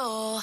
no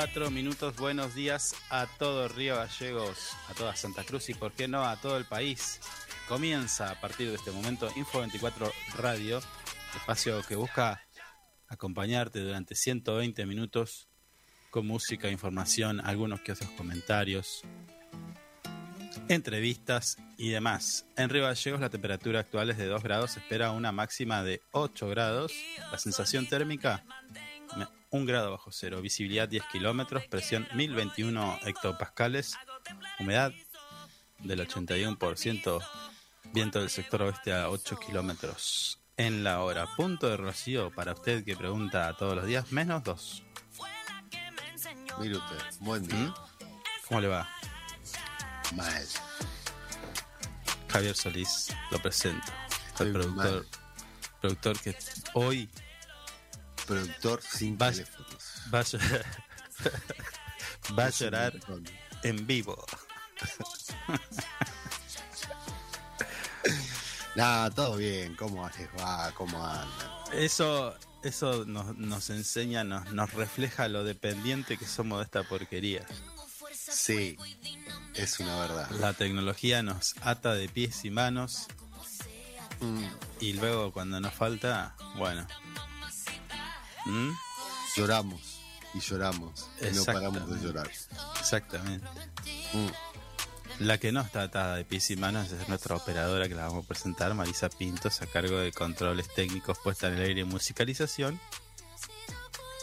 4 minutos. Buenos días a todo Río Gallegos, a toda Santa Cruz y, por qué no, a todo el país. Comienza a partir de este momento Info 24 Radio, espacio que busca acompañarte durante 120 minutos con música, información, algunos que otros comentarios, entrevistas y demás. En Río Gallegos la temperatura actual es de 2 grados, espera una máxima de 8 grados, la sensación térmica me- un grado bajo cero, visibilidad 10 kilómetros, presión 1021 hectopascales, humedad del 81%, viento del sector oeste a 8 kilómetros en la hora. Punto de rocío para usted que pregunta todos los días, menos 2. Mire usted, buen día. ¿Mm? ¿Cómo le va? Mal. Javier Solís, lo presento. El productor, mal. productor que hoy Productor sin Vaya. teléfonos. va a llorar, va a en vivo. Nada, todo bien. ¿Cómo les va? ¿Cómo andan? Eso, eso nos, nos enseña, nos, nos refleja lo dependiente que somos de esta porquería. Sí, es una verdad. La tecnología nos ata de pies y manos Mm, y luego cuando nos falta, bueno. ¿Mm? lloramos y lloramos y no paramos de llorar. Exactamente. Mm, La que no está atada de pies y manos es nuestra operadora que la vamos a presentar, Marisa Pintos, a cargo de controles técnicos, puesta en el aire y musicalización.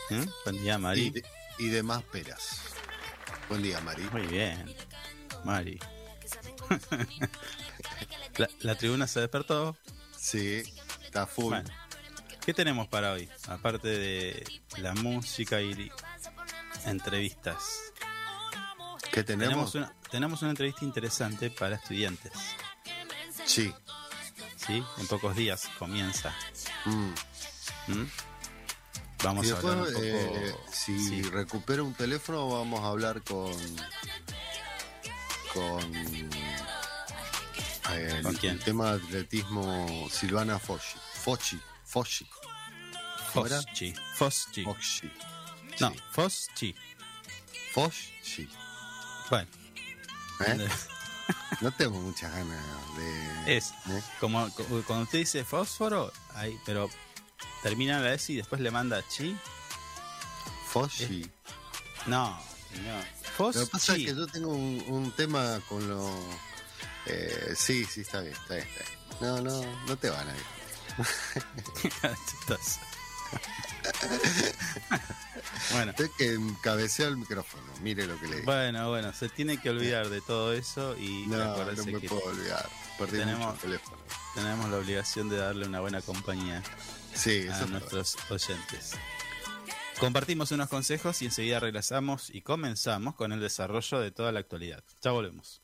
¿Mm? Buen día, y, Mari. de, y demás peras. Buen día, Mari. Muy bien, Mari. la, la tribuna se despertó. Sí, está full. Bueno, ¿Qué tenemos para hoy? Aparte de la música y entrevistas. ¿Qué tenemos? Tenemos una, tenemos una entrevista interesante para estudiantes. Sí. ¿Sí? En pocos días comienza. Mm. ¿Mm? Vamos Y a hablar un poco. eh, si sí. recupero un teléfono, vamos a hablar con. Con. eh, ¿Con el quién? tema de atletismo Silvana Foschi. Foschi. Foschi. Foschi. Foschi. Foschi. No. Foschi. Foschi. Bueno, ¿Eh? No tengo muchas ganas de. es ¿eh? como cu- cuando usted dice fósforo, ahí, pero termina la S y después le manda chi. Foschi. No, no. Lo que pasa es Foschi. que yo tengo un, un tema con lo. eh, sí, sí, está bien, está bien, está bien. No, no, no te van a ir. Bueno, Usted que cabecea el micrófono, mire lo que le digo. bueno, bueno, se tiene que olvidar de todo eso y no, no me que puedo olvidar. Perdí tenemos- teléfono. tenemos la obligación de darle una buena compañía Sí, a verdad. nuestros oyentes. Compartimos unos consejos y enseguida regresamos y comenzamos con el desarrollo de toda la actualidad. Ya volvemos.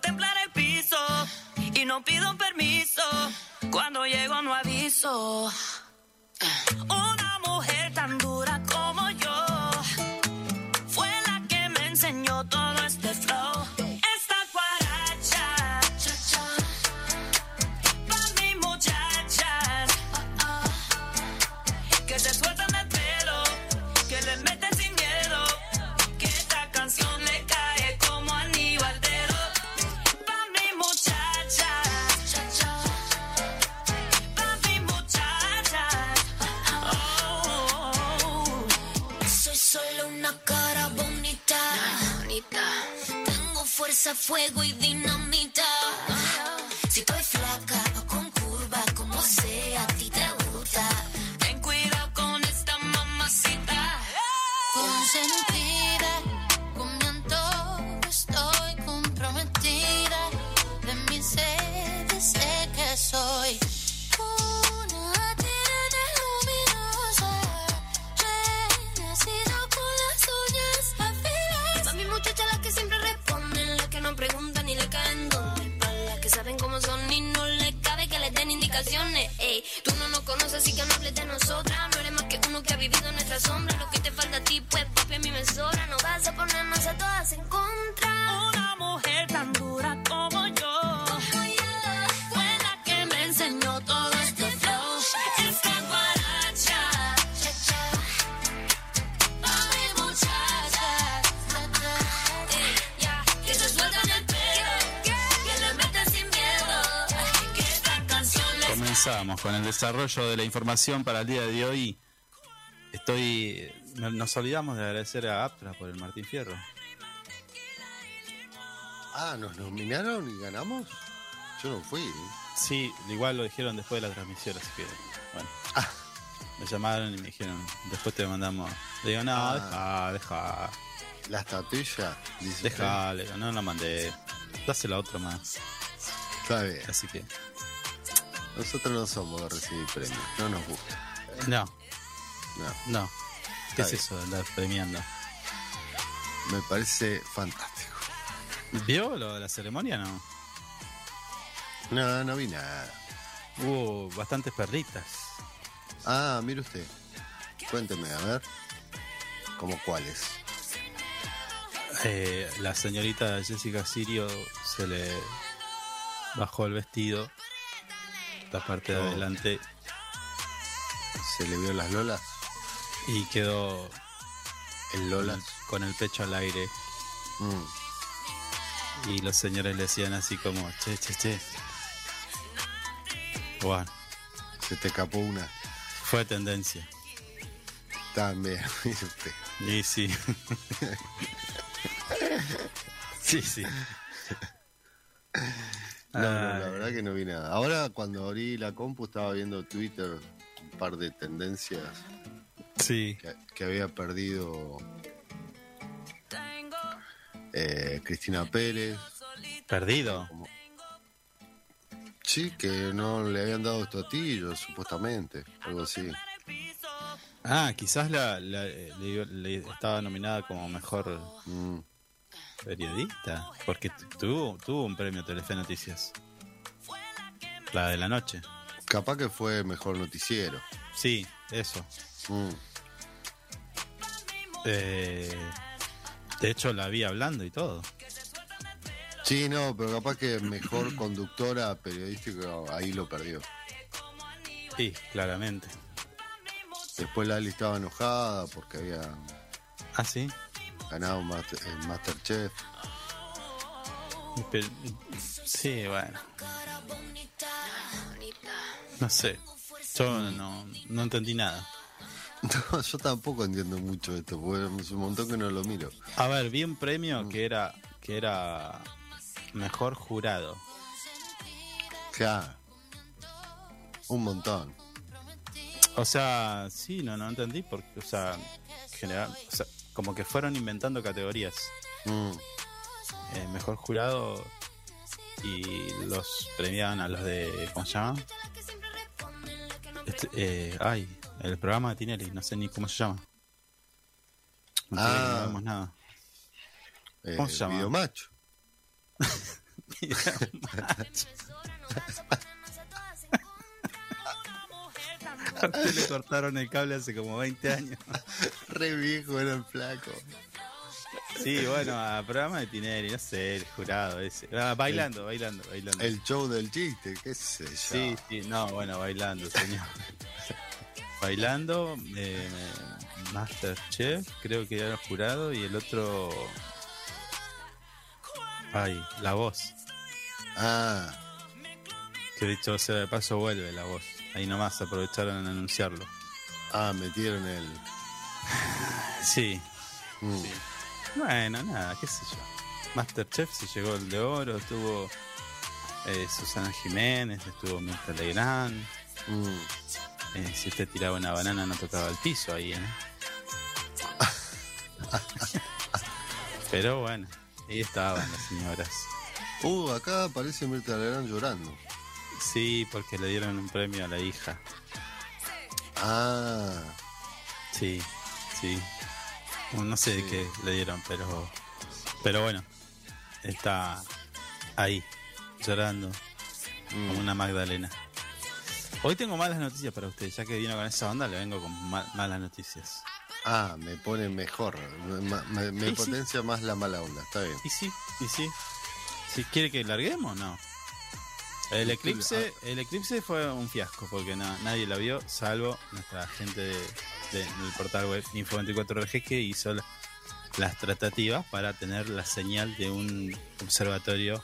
Temblar el piso y no pido permiso. Cuando llego no aviso. Fuerza, fuego y dinamita. Desarrollo de la información para el día de hoy. Estoy. no- Nos olvidamos de agradecer a Aptra por el Martín Fierro. Ah, ¿nos nominaron y ganamos? Yo no fui. ¿eh? Sí, igual lo dijeron después de la transmisión, así que. Bueno. Ah. Me llamaron y me dijeron, después te mandamos. Le digo, no, Ah. deja, deja, La estatuilla. dice deja, le digo, no la mandé. Dásela a otro más. Está bien. Así que. Nosotros no somos de recibir premios. No nos gusta. No, No. no. ¿Qué Está es eso de andar premiando? Me parece fantástico. ¿Vio lo de la ceremonia? No. No, no vi nada. Hubo bastantes perritas. Ah, mire usted. Cuénteme, a ver. ¿Cómo cuáles? Eh, la señorita Jessica Sirio se le bajó el vestido, la parte de Oh. adelante, ¿Se le vio las lolas? y quedó El lolas. con el pecho al aire. Mm. Y los señores le decían así como, che, che, che. Bueno, Se te escapó una. fue tendencia. También, usted. Y sí. sí, sí. No, no, la Ay. verdad que no vi nada. Ahora cuando abrí la compu estaba viendo Twitter un par de tendencias Sí. que, que había perdido eh, Cristina Pérez. Perdido. Sí, que no le habían dado estotillos, supuestamente, algo así. Ah, quizás la, la- eh, estaba nominada como mejor Mm. Periodista. Porque tu- tuvo, tuvo un premio Telefe Noticias. La de la noche. Capaz que fue mejor noticiero. Sí, eso. Mm. Eh, de hecho, la vi hablando y todo. Sí, no, pero capaz que mejor conductora periodística ahí lo perdió. Sí, claramente. Después Lali estaba enojada porque había Ah, sí. Ganado Master- Masterchef. Pero- sí, bueno. No sé. Yo no, no entendí nada. No, yo tampoco entiendo mucho esto, porque es un montón que no lo miro. A ver, vi un premio que era que era mejor jurado. Claro. Un montón. O sea, sí, no, no entendí porque, o sea, general, o sea, como que fueron inventando categorías. Mm. Eh, mejor jurado y los premiaban a los de, ¿cómo se llama? Este, eh, ay, el programa de Tinelli, no sé ni cómo se llama. No, Ah. no vemos nada. Eh, ¿Cómo se llama? Videomacho. A usted le cortaron el cable hace como 20 años. Re viejo era el flaco. Sí, bueno, a programa de Tinelli, no sé, el jurado ese. Ah, bailando, bailando, bailando. El show del chiste, qué sé yo. Sí, sí, no, bueno, bailando, señor. bailando, eh, Masterchef, creo que era el jurado, y el otro. Ay, la voz. Ah, Que dicho sea de paso, vuelve la voz. Ahí nomás aprovecharon en anunciarlo. ah, metieron el. Sí, Mm. bueno, nada, qué sé yo. Masterchef se llegó el de oro, estuvo eh, Susana Jiménez, estuvo Mirta Legrand. Mm. Eh, si usted tiraba una banana no tocaba el piso ahí, ¿eh? Pero bueno, ahí estaban las señoras. Uh, acá aparece Mirta Legrand llorando. Sí, porque le dieron un premio a la hija. Ah, Sí, sí. No sé de qué le dieron, pero pero bueno, está ahí, llorando, mm. como una Magdalena. Hoy tengo malas noticias para usted, ya que vino con esa onda, le vengo con ma- malas noticias. ah, me pone mejor. Me, me- me Sí, sí. potencia más la mala onda, está bien. Y sí, y sí. Si quiere que larguemos, no. El eclipse, el eclipse fue un fiasco porque na- nadie la vio, salvo nuestra gente de, de- del portal web Info24RG que hizo la- las tratativas para tener la señal de un observatorio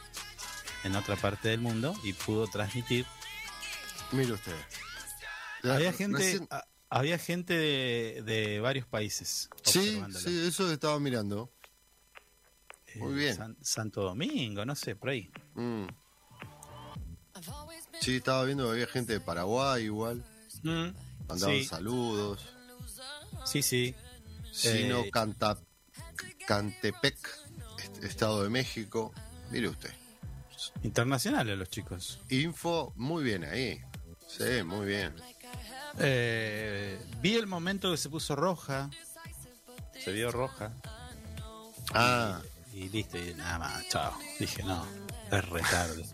en otra parte del mundo y pudo transmitir. Mire usted. Había gente, Recién- a- había gente de, de varios países. Sí, sí, eso estaba mirando. Eh, muy bien. San- Santo Domingo, no sé, por ahí. Mm. Sí, estaba viendo que había gente de Paraguay igual. Mandaban Sí. saludos. Sí, sí. Sino Eh, Canta, Cantepec, est- Estado de México. Mire usted. Internacionales los chicos. Info, muy bien ahí. Sí, muy bien. Eh, vi el momento que se puso roja. Se vio roja. Ah, Y listo, y nada más, chao. Dije, no, es retarde.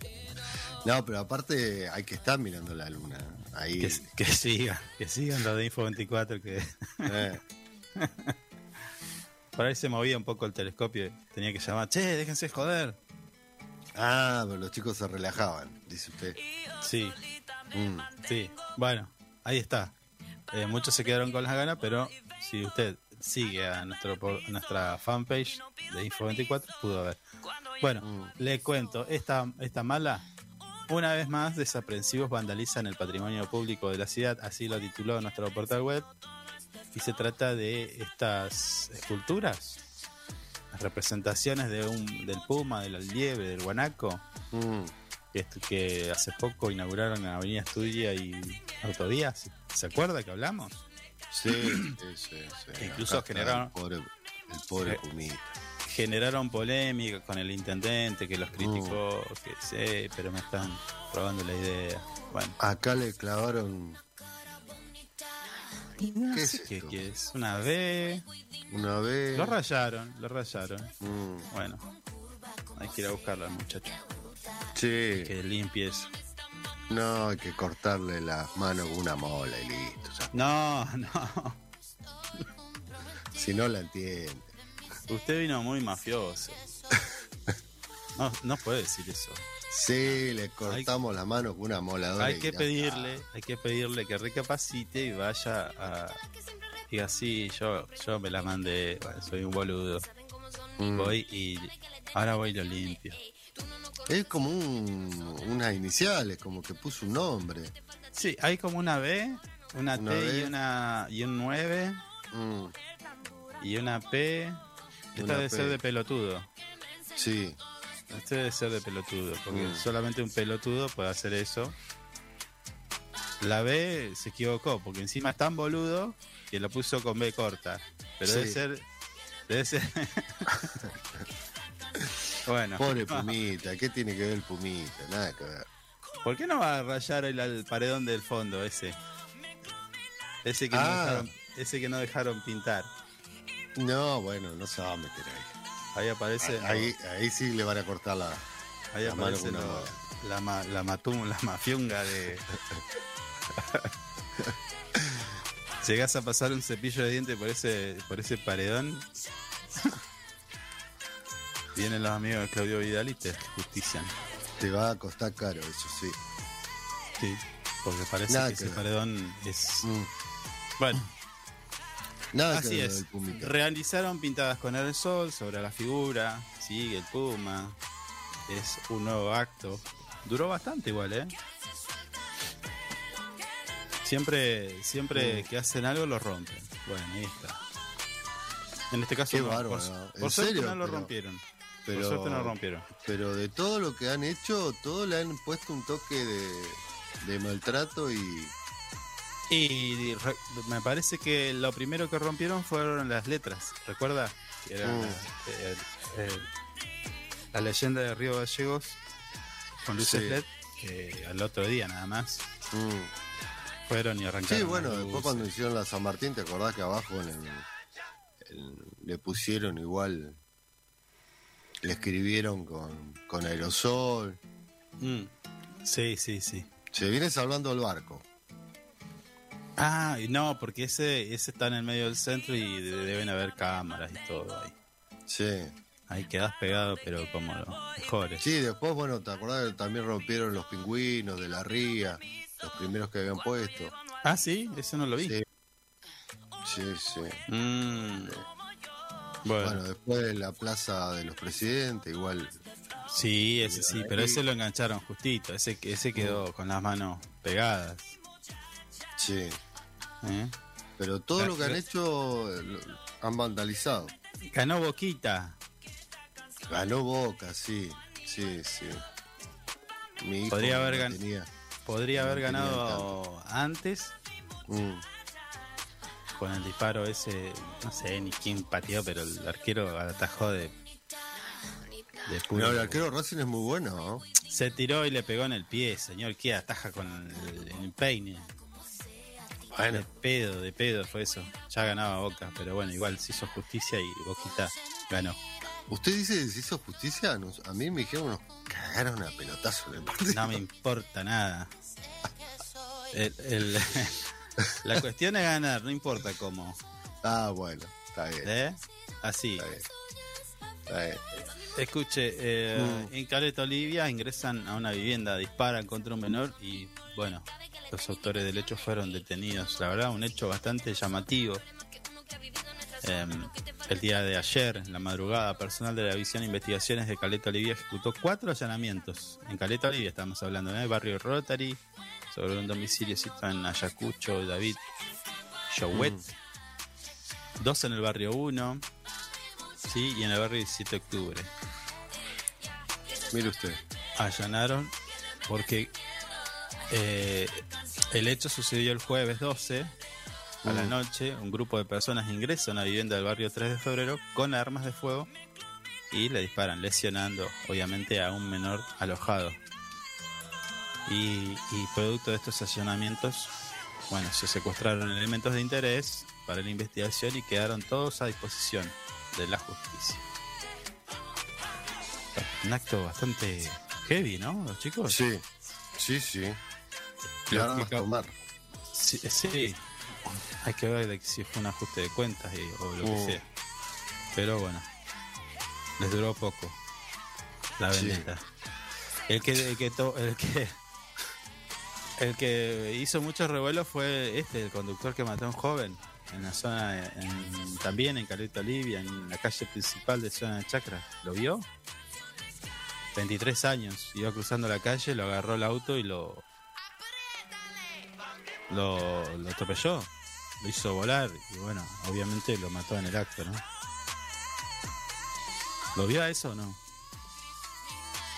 No, pero aparte hay que estar mirando la luna. Ahí. que, que siga, que sigan los de Info 24 que eh. por ahí se movía un poco el telescopio. Tenía que llamar, che, déjense joder. Ah, pero los chicos se relajaban, dice usted. Sí, Mm. sí. Bueno, ahí está. Eh, muchos se quedaron con las ganas, pero si usted sigue a nuestro nuestra fanpage de Info24, pudo ver. Bueno, Mm. le cuento, esta, esta mala, una vez más, desaprensivos vandalizan el patrimonio público de la ciudad, así lo tituló nuestro portal web, y se trata de estas esculturas, las representaciones de un, del puma, del liebre, del guanaco, Mm. que, hace poco inauguraron en Avenida Estudia y Autovía. ¿Se- ¿Se acuerda que hablamos? Sí, sí, sí. sí. Incluso generaron- El pobre, el pobre Pumita. Generaron polémica con el intendente que los criticó, que sí, pero me están robando la idea. Bueno, Acá le clavaron ¿Qué sé es qué, es, una B. una vez. Lo rayaron, lo rayaron. Mm, Bueno, hay que ir a buscarlo al muchacho. sí, Que limpie eso. no, hay que cortarle las manos con una mola y listo. No, no. Si no la entiende. Usted vino muy mafioso. No, no puede decir eso. Sí, le cortamos la mano con una moladora. Hay y que pedirle, hay que pedirle que recapacite y vaya a. Diga, sí, yo, yo me la mandé, bueno, soy un boludo. Mm. Voy y ahora voy y lo limpio. Es como un, unas iniciales, como que puso un nombre. Sí, hay como una B, una, Una T B. y una y un 9 Mm, y una P. Esta debe P. ser de pelotudo. sí, Este debe ser de pelotudo, porque Mm. solamente un pelotudo puede hacer eso. La B se equivocó, porque encima es tan boludo que lo puso con B corta. Pero debe ser. Debe ser. bueno, pobre Pumita. ¿Qué tiene que ver el Pumita? Nada que ver. ¿por qué no va a rayar el, al paredón del fondo ese? Ese que, no Ah. dejaron, ese que no dejaron pintar. No, bueno, no se va a meter ahí. Ahí aparece. Ahí, ahí sí le van a cortar la. Ahí La aparece la, ma- la, matum- la mafiunga de. Llegás a pasar un cepillo de dientes por ese, por ese paredón. Vienen los amigos de Claudio Vidal y te justician. Te va a costar caro, eso sí. Sí. Porque parece Nada que que ese paredón es. Mm, Bueno, Nada así es. Realizaron pintadas con el sol sobre la figura. Sigue el puma. Es un nuevo acto. Duró bastante igual, ¿eh? Siempre, siempre Mm. que hacen algo lo rompen. Bueno, ahí está. En este caso Qué no, bárbaro, por, ¿no? por ¿En suerte serio? no lo Pero- rompieron. Pero, Por suerte no lo rompieron. pero de todo lo que han hecho, todo le han puesto un toque de, de maltrato y. Y re- me parece que lo primero que rompieron fueron las letras. ¿Recuerda? Que era Mm. eh, eh, la leyenda de Río Gallegos con luces Sí. LED, que al otro día nada más mm. fueron y arrancaron. Sí, bueno, después cuando hicieron la San Martín, ¿te acordás que abajo en el- el- le pusieron igual, le escribieron con, con aerosol? Mm. Sí, sí, sí. Se vienes hablando del barco. Ah, no, porque ese, ese está en el medio del centro y de- deben haber cámaras y todo ahí. Sí. Ahí quedas pegado, pero como los mejores. Sí, después, bueno, ¿te acordás que también rompieron los pingüinos de la ría? Los primeros que habían puesto. Ah, sí, eso no lo vi. Sí. Sí, sí. Mm. Bueno, Bueno, después de la plaza de los presidentes, igual. sí, ese sí, pero ese lo engancharon justito. Ese, ese quedó con las manos pegadas. Sí. ¿Eh? Pero todo lo que han hecho lo- han vandalizado. Ganó Boquita. Ganó Boca, sí. Sí, sí. Mi hijo Podría haber gan- tenía. Podría haber ganado antes Mm. con el disparo ese. No sé ni quién pateó, pero el arquero atajó de. No, el arquero Racing es muy bueno, ¿no? Se tiró y le pegó en el pie, señor. ¿Qué ataja con el, el peine? De pedo, de pedo fue eso. Ya ganaba Boca, pero bueno, igual se hizo justicia y Boquita ganó. ¿Usted dice que se hizo justicia? Nos- a mí me dijeron que nos cagaron a pelotazo en el partido. No me importa nada. El- el- la cuestión es ganar, no importa cómo. Ah, bueno, está bien. ¿Eh? Así. Está bien. Está bien. Escuche, eh, Mm. en Caleta Olivia ingresan a una vivienda, disparan contra un menor y, bueno, los autores del hecho fueron detenidos. La verdad, un hecho bastante llamativo. Eh, el día de ayer, en la madrugada, personal de la División de Investigaciones de Caleta Olivia ejecutó cuatro allanamientos. En Caleta Olivia estamos hablando, ¿eh? Barrio Rotary, sobre un domicilio situado en Ayacucho, David Chouet. Dos en el barrio 1, sí, y en el barrio 17 de octubre Mire usted. allanaron porque eh, el hecho sucedió el jueves 12 a la Mm. noche. Un grupo de personas ingresa a una vivienda del barrio 3 de febrero con armas de fuego y le disparan, lesionando obviamente a un menor alojado. Y, y producto de estos allanamientos, bueno, se secuestraron elementos de interés para la investigación y quedaron todos a disposición de la justicia. Un acto bastante heavy, ¿no, los chicos? Sí, sí, sí. Tomar. Sí, sí. hay que ver de si fue un ajuste de cuentas y- o lo que Mm. sea. Pero bueno, les duró poco la Sí. vendetta. El que, el que, to- el que el que hizo mucho revuelo fue este, el conductor que mató a un joven en la zona, en- también en Caleta Olivia, en la calle principal de zona de Chacra. ¿Lo vio? 23 años, iba cruzando la calle, lo agarró el auto y lo lo, lo atropelló, lo hizo volar y bueno, obviamente lo mató en el acto, ¿no? ¿Lo vio a eso o no?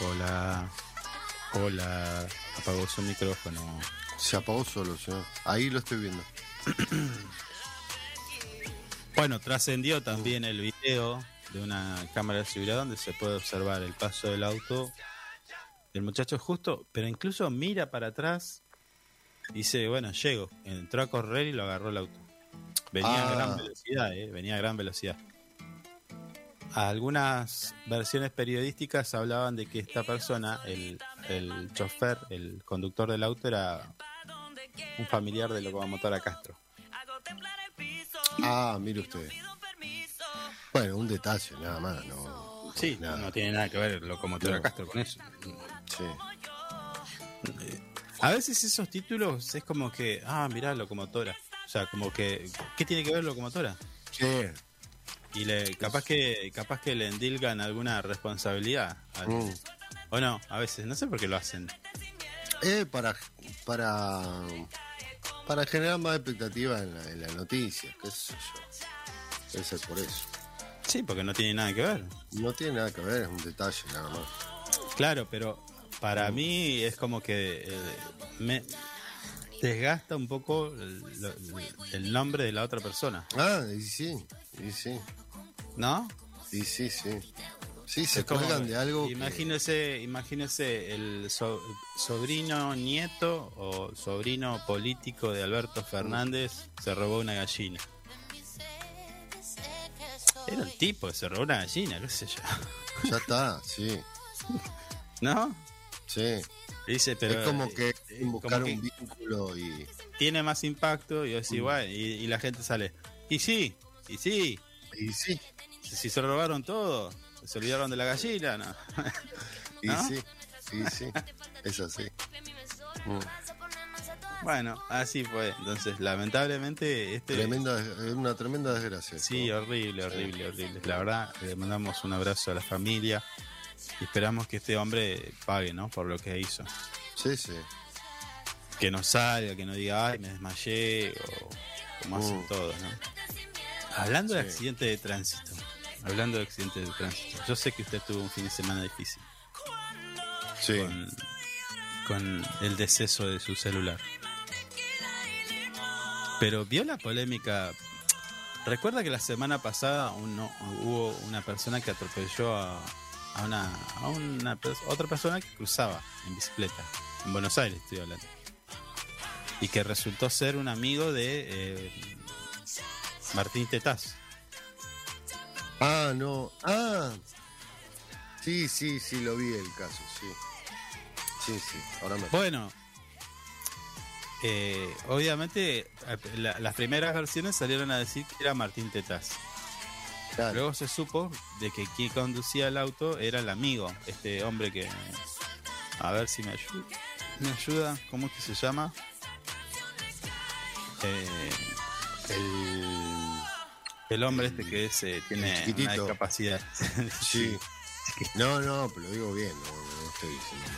Hola, hola, apagó su micrófono. Se apagó solo, señor. Ahí lo estoy viendo. Bueno, trascendió también el video de una cámara de seguridad donde se puede observar el paso del auto del muchacho justo, pero incluso mira para atrás dice, bueno, llego. Entró a correr y lo agarró el auto. Venía a Ah. gran velocidad, ¿eh? venía a gran velocidad. Algunas versiones periodísticas hablaban de que esta persona, el, el chofer, el conductor del auto, era un familiar de locomotora Castro. Ah, mire usted. Bueno, un detalle, nada más, no. Sí, nada. no tiene nada que ver locomotora No. Castro con eso. Sí. A veces esos títulos es como que, ah, mirá, locomotora. O sea, como que, ¿qué tiene que ver locomotora? ¿Qué? Y le, capaz que, capaz que le endilgan alguna responsabilidad. al- Mm. O no, a veces, no sé por qué lo hacen. Eh, para, para, para generar más expectativa en la, en la noticia, qué sé yo. Debe ser por eso. Sí, porque no tiene nada que ver. No tiene nada que ver, es un detalle nada más. Claro, pero para mí es como que eh, me desgasta un poco el, nombre de la otra persona, Ah, y sí, y sí, ¿no? y sí, sí. Sí, se cuelgan de algo. que- Imagínese, imagínese el so- sobrino nieto o sobrino político de Alberto Fernández se robó una gallina. Era el tipo que se robó una gallina, qué sé yo. Ya está, sí, ¿No? Sí. Dice, pero es como eh, que eh, buscar como que un vínculo y. tiene más impacto y yo Mm. bueno, y, y la gente sale. Y sí, y sí, Y sí, si, si se robaron todo, se olvidaron de la gallina, ¿no? y ¿No? sí, y sí. Es así. Mm. Bueno, así fue. Entonces, lamentablemente, este. Tremenda, es una tremenda desgracia. Sí, horrible, horrible, horrible. La verdad, le mandamos un abrazo a la familia y esperamos que este hombre pague, ¿no? Por lo que hizo. Sí, sí. Que no salga, que no diga, ay, me desmayé, o como hacen Mm. todos, ¿no? Hablando de accidente de tránsito, hablando de accidente de tránsito, yo sé que usted tuvo un fin de semana difícil Sí. con, con el deceso de su celular. Pero vio la polémica. Recuerda que la semana pasada uno- hubo una persona que atropelló a, a una, a una otra persona que cruzaba en bicicleta. En Buenos Aires estoy hablando. Y que resultó ser un amigo de eh, Martín Tetaz. Ah, no. Ah. Sí, sí, sí, lo vi el caso, sí. Sí, sí. Ahora me. Bueno, eh, obviamente eh, la- las primeras versiones salieron a decir que era Martín Tetaz. Claro. Luego se supo de que quien conducía el auto era el amigo, este hombre que... A ver si me ayuda. ¿Me ayuda? ¿Cómo es que se llama? Eh, el, el hombre este que es, eh, tiene una discapacidad. Sí. No, no, pero lo digo bien, no, no estoy diciendo.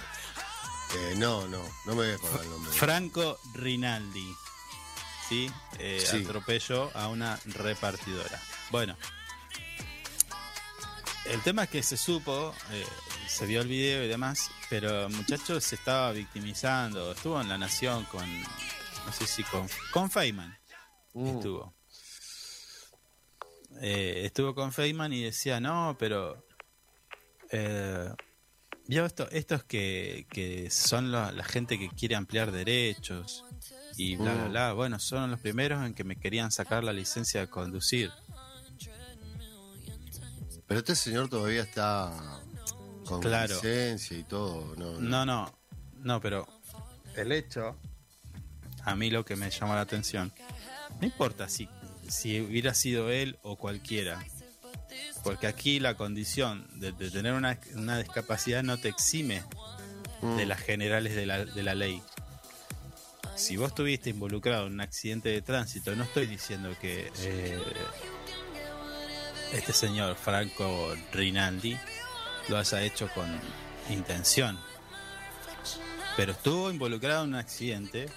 Eh, no, no, no me voy a acordar el nombre. Franco Rinaldi. ¿Sí? Eh, Sí. Atropelló a una repartidora. Bueno. El tema es que se supo, eh, se vio el video y demás, pero el muchacho se estaba victimizando. Estuvo en La Nación con, no sé si con, con Feynman. Mm. Estuvo. Eh, estuvo con Feynman y decía, no, pero... Eh, ¿Vio esto? Estos que, que son la, la gente que quiere ampliar derechos y bla, bla, Mm. bla. Bueno, son los primeros en que me querían sacar la licencia de conducir. Pero este señor todavía está con Claro. licencia y todo. No, no. No, no, no, pero el hecho, a mí lo que me llama la atención, no importa si, si hubiera sido él o cualquiera, porque aquí la condición de, de tener una, una discapacidad no te exime Mm. de las generales de la, de la ley. Si vos estuviste involucrado en un accidente de tránsito, no estoy diciendo que eh, este señor Franco Rinaldi lo haya hecho con intención, pero estuvo involucrado en un accidente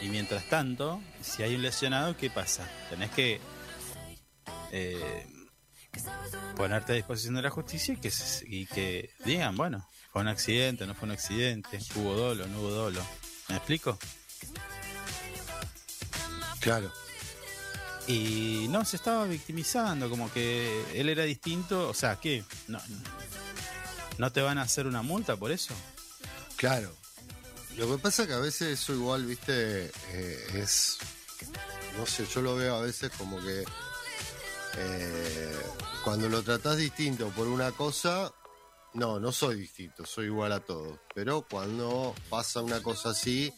y mientras tanto, si hay un lesionado, ¿qué pasa? Tenés que eh, ponerte a disposición de la justicia y que, y que digan, bueno, fue un accidente, no fue un accidente, hubo dolo, no hubo dolo. ¿Me explico? Claro. Y no, se estaba victimizando, como que él era distinto, o sea, ¿qué? No, ¿No te van a hacer una multa por eso? Claro. Lo que pasa que a veces eso igual, viste, eh, es... No sé, yo lo veo a veces como que... eh, cuando lo tratás distinto por una cosa, no, no soy distinto, soy igual a todos. Pero cuando pasa una cosa así,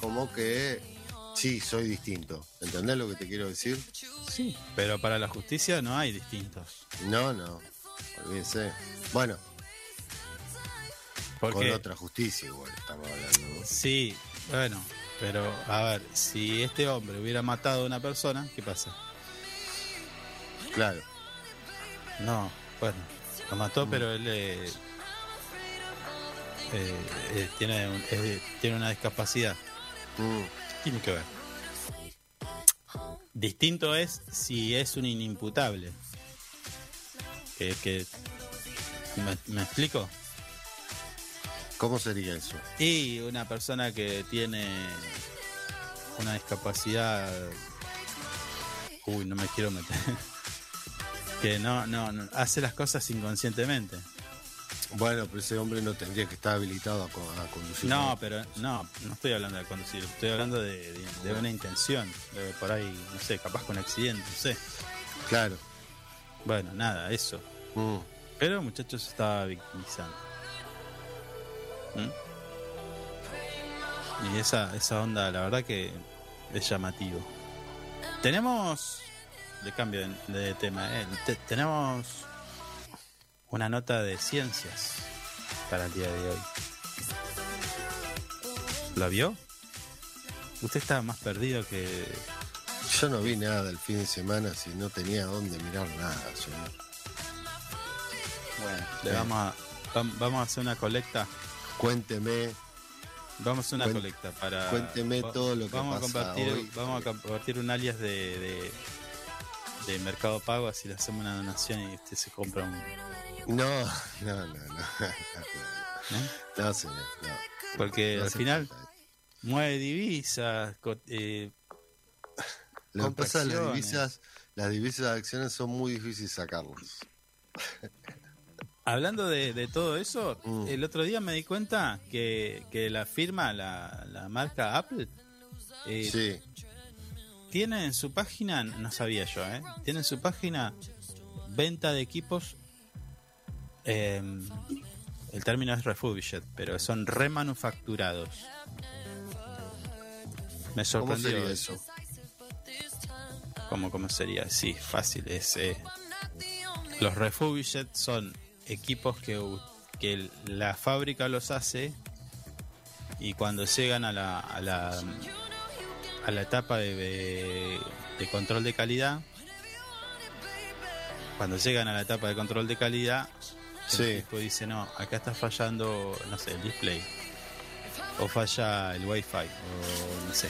como que sí, soy distinto. ¿Entendés lo que te quiero decir? Sí. Pero para la justicia no hay distintos. No, no. Olvídense. Bueno, con Porque, otra justicia igual estamos hablando. ¿no? sí, bueno, pero a ver, si este hombre hubiera matado a una persona, ¿qué pasa? Claro. No, bueno, lo mató, pero él eh, eh, eh, tiene, un- eh, tiene una discapacidad. Mm. Tiene que ver. Distinto es si es un inimputable. Que, que ¿me, me explico? ¿Cómo sería eso? Y una persona que tiene una discapacidad. Uy, no me quiero meter. que no, no, no, hace las cosas inconscientemente. Bueno, pero ese hombre no tendría que estar habilitado a, co- a conducir. No, pero no, no estoy hablando de conducir, estoy hablando de, de- de una intención. De por ahí, no sé, capaz con accidente, no sé. Claro. Bueno, nada, eso. Mm. Pero el muchacho se estaba victimizando. ¿Mm? Y esa, esa onda, la verdad que es llamativo. Tenemos, de cambio de, de tema, ¿eh? Te- tenemos una nota de ciencias para el día de hoy. ¿La vio? Usted estaba más perdido que... Yo no vi nada el fin de semana si no tenía dónde mirar nada, señor. Bueno, le vamos a, vam- vamos a hacer una colecta Cuénteme. Vamos a hacer una colecta para. cuénteme todo lo que vamos pasa a compartir, hoy. Vamos a compartir un alias de, de, de Mercado Pago, así le hacemos una donación y usted se compra un. No, no, no, no. ¿no? No, señor. No. Porque No al final falta. mueve divisas. eh, Lo que pasa es que las divisas, las divisas de acciones son muy difíciles sacarlas. hablando de, de todo eso, Mm. el otro día me di cuenta que, que la firma, la, la marca Apple, eh, Sí. tiene en su página, no sabía yo, ¿eh? tiene en su página venta de equipos. Eh, el término es refurbished, pero son remanufacturados. Me ¿Cómo sorprendió sería eso. ¿Cómo, cómo sería? Sí, fácil. Es, eh, los refurbished son equipos que, que la fábrica los hace y cuando llegan a la, a la, a la etapa de, de- de control de calidad, cuando llegan a la etapa de control de calidad, Sí. el dice, no, acá está fallando, no sé, el display. O falla el wifi, o no sé.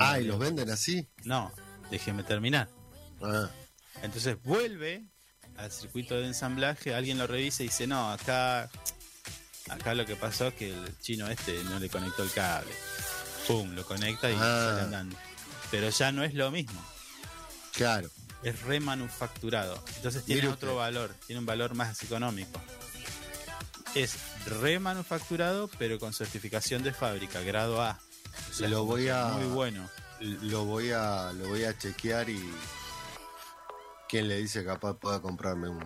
Ah, ¿y los venden así? No, déjeme terminar. Ah, Entonces vuelve al circuito de ensamblaje, alguien lo revisa y dice, no, acá, acá lo que pasó es que el chino este no le conectó el cable. Pum, lo conecta y Ah. sale andando. Pero ya no es lo mismo. Claro. Es remanufacturado. Entonces tiene Mire otro usted. valor, tiene un valor más económico. Es remanufacturado, pero con certificación de fábrica, grado A. O sea, Lo voy a- Muy bueno. Lo voy a, lo voy a chequear y. ¿Quién le dice capaz pueda comprarme un,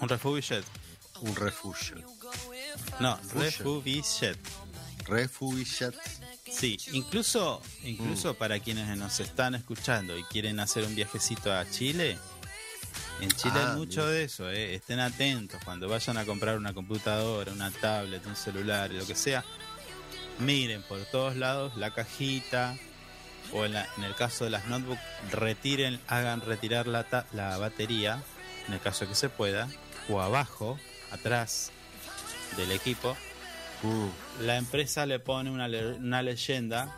Un Refugiet. un refugio? No, Refugiet. Refugiet. Sí, incluso, Mm. incluso para quienes nos están escuchando y quieren hacer un viajecito a Chile, en Chile Ah, hay mucho de eso, ¿eh? estén atentos cuando vayan a comprar una computadora, una tablet, un celular, lo que sea, miren por todos lados la cajita o en, la- en el caso de las notebooks, retiren, hagan retirar la, ta- la batería, en el caso que se pueda, o abajo, atrás del equipo, Mm, la empresa le pone una, le- una leyenda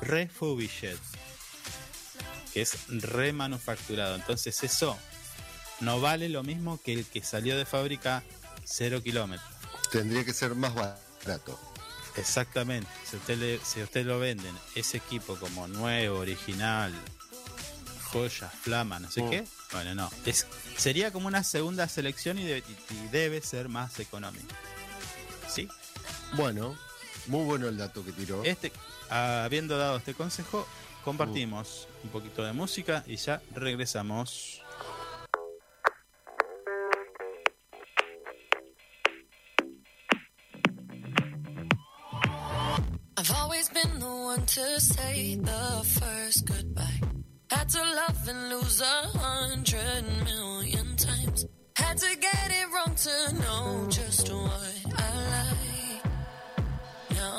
refurbished que es remanufacturado. Entonces eso no vale lo mismo que el que salió de fábrica cero kilómetros. Tendría que ser más barato. exactamente. Si usted le, si usted lo venden ese equipo como nuevo original joya flama no sé Mm. qué bueno no. Es sería como una segunda selección y, de- y- y debe ser más económico. Sí Bueno, muy bueno el dato que tiró. Este, habiendo dado este consejo, compartimos un poquito de música y ya regresamos. I've always been the one to say the first goodbye. Had to love and lose a hundred million times. Had to get it wrong to know just what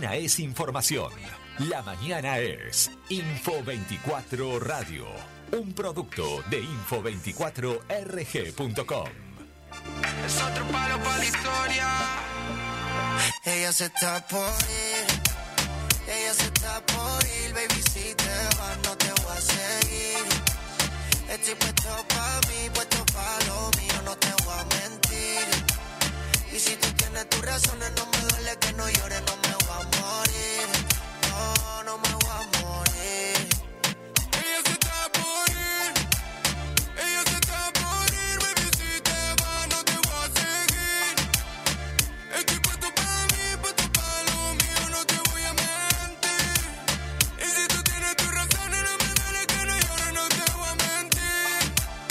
mañana es información. La mañana es Info 24 Radio. Un producto de info24rg.com. Es otro palo para la historia. Ella se está por ir, ella se está por ir, baby, si te vas no te voy a seguir. Estoy puesto pa' mí, puesto pa' lo mío, no te voy a mentir. Y si tú tienes tus razones, no me duele que no llores, no me. No, me voy a morir. Ella se está por ir. Ella se está por ir, baby. Si te vas, no te voy a seguir. Estoy puesto para mí, puesto para lo mío, no te voy a mentir. Y si tú tienes tus razones, no me duele que no llores, no te voy a mentir.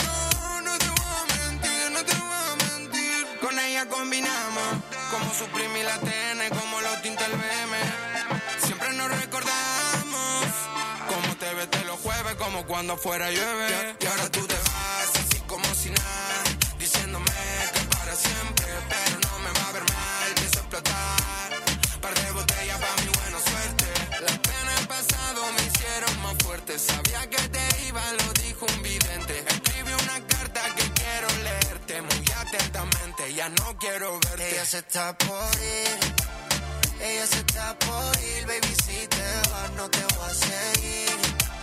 No, no te voy a mentir, no te voy a mentir. Con ella combinamos, como suprimir la TN, como los tinta cuando fuera llueve. Y ahora tú te vas así como si nada, diciéndome que para siempre, pero no me va a ver mal, pienso explotar. Par de botellas para mi buena suerte. Las penas del pasado me hicieron más fuerte. Sabía que te iba, lo dijo un vidente. Escribí una carta que quiero leerte muy atentamente. Ya no quiero verte. Ella se está por ir, ella se está por ir, baby, si te vas no te voy a seguir.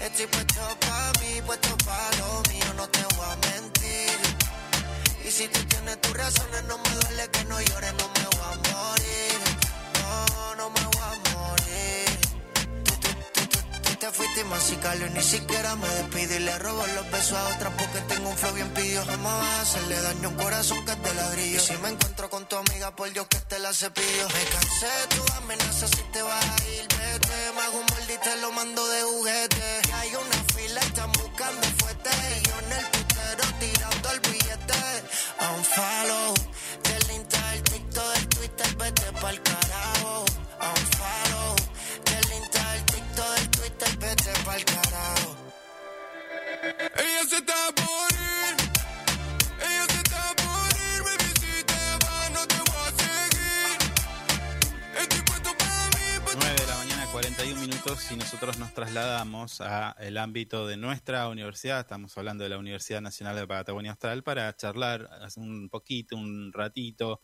Estoy puesto pa' mí, puesto pa' lo mío, no te voy a mentir. Y si tú tienes tus razones, no me duele que no llores, no me voy a morir. No, no me voy a morir. Te fuiste masical y ni siquiera me despido y le robo los besos a otras porque tengo un flow bien pidió. Jamás vas a hacerle daño a un corazón que de ladrillo. Y si me encuentro con tu amiga, por Dios que te la cepillo. Me cansé de tu amenaza, si te vas a ir, vete. Me hago un molde te lo mando de juguete. Hay una fila, están buscando fuerte. Y yo en el putero tirando el billete. A un follow del Insta, del TikTok, del Twitter, vete pa'l carajo. Pa'l carajo. Ella se está ir. Ella se está por ir, baby. Si te vas, no te voy a seguir. Estoy puesto para mí, puesto 9 de la mañana, 41 minutos y nosotros nos trasladamos a el ámbito de nuestra universidad. Estamos hablando de la Universidad Nacional de Patagonia Austral para charlar un poquito, un ratito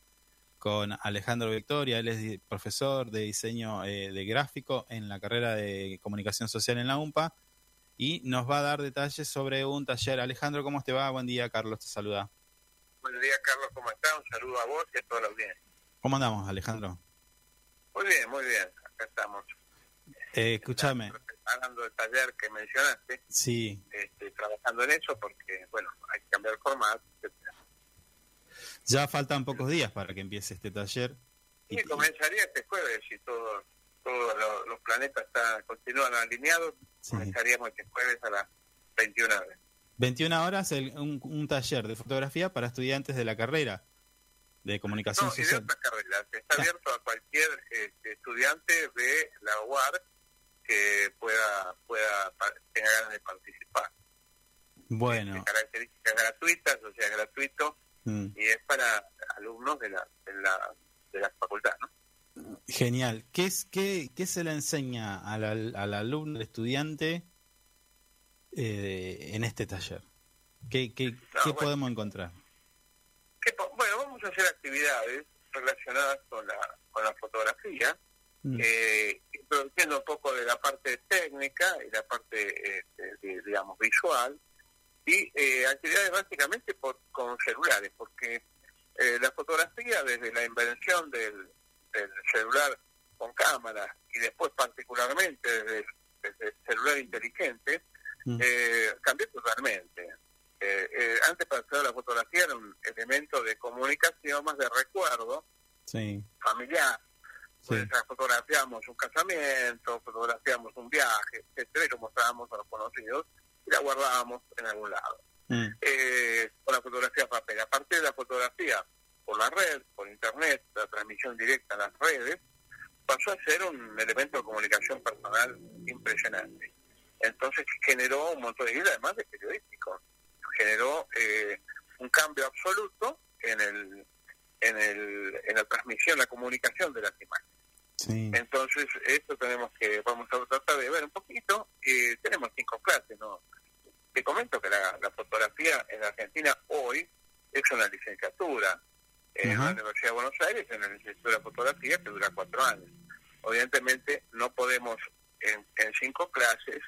con Alejandro Victoria. Él es profesor de diseño eh, de gráfico en la carrera de comunicación social en la UMPA y nos va a dar detalles sobre un taller. Alejandro, ¿cómo te va? Buen día, Carlos te saluda. Buenos días, Carlos, ¿cómo estás? Un saludo a vos y a toda la audiencia. ¿Cómo andamos, Alejandro? Muy bien, muy bien. Acá estamos. Eh, escúchame, Preparando el taller que mencionaste, sí, este, trabajando en eso porque, bueno, hay que cambiar el formato. Ya faltan pocos días para que empiece este taller. Y comenzaría este jueves, si todos todos los, los planetas están, continúan alineados, Sí. comenzaríamos este jueves a las 21 horas. 21 horas el- un, un taller de fotografía para estudiantes de la carrera de comunicación No, y de social. otras carreras. Está Ah. abierto a cualquier este, estudiante de la UAR que pueda, pueda tenga ganas de participar. Bueno, de características gratuitas, o sea, gratuito, mm, y es para alumnos de la, de la, de la facultad, ¿no? genial. ¿Qué, es, qué, ¿Qué se le enseña al, al, al alumno, al estudiante eh, en este taller? ¿Qué, qué, No, qué bueno. podemos encontrar? Que bueno, vamos a hacer actividades relacionadas con la, con la fotografía, Mm, eh, introduciendo un poco de la parte técnica y la parte, eh, de- digamos, visual, y eh, actividades básicamente por, con celulares, porque eh, la fotografía desde la invención del, del celular con cámara y después particularmente desde el, desde el celular inteligente, mm, eh, cambió totalmente. Eh, eh, antes para hacer la fotografía era un elemento de comunicación, más de recuerdo sí, familiar. sí, Pues fotografiamos un casamiento, fotografiamos un viaje, etcétera, y lo mostrábamos a los conocidos y la guardábamos en algún lado. mm, Eh, con la fotografía papel. A partir de la fotografía por la red, por internet, la transmisión directa a las redes, pasó a ser un elemento de comunicación personal impresionante. Entonces generó un montón de ideas, además de periodístico. Generó eh, un cambio absoluto en el, en el en la transmisión, la comunicación de las imágenes. Sí. Entonces, esto tenemos que, vamos a tratar de ver un poquito. Eh, tenemos cinco clases, ¿no? Te comento que la, la fotografía en Argentina hoy es una licenciatura. En la Universidad de Buenos Aires, en la licenciatura de fotografía, que dura cuatro años. Evidentemente, no podemos en, en cinco clases,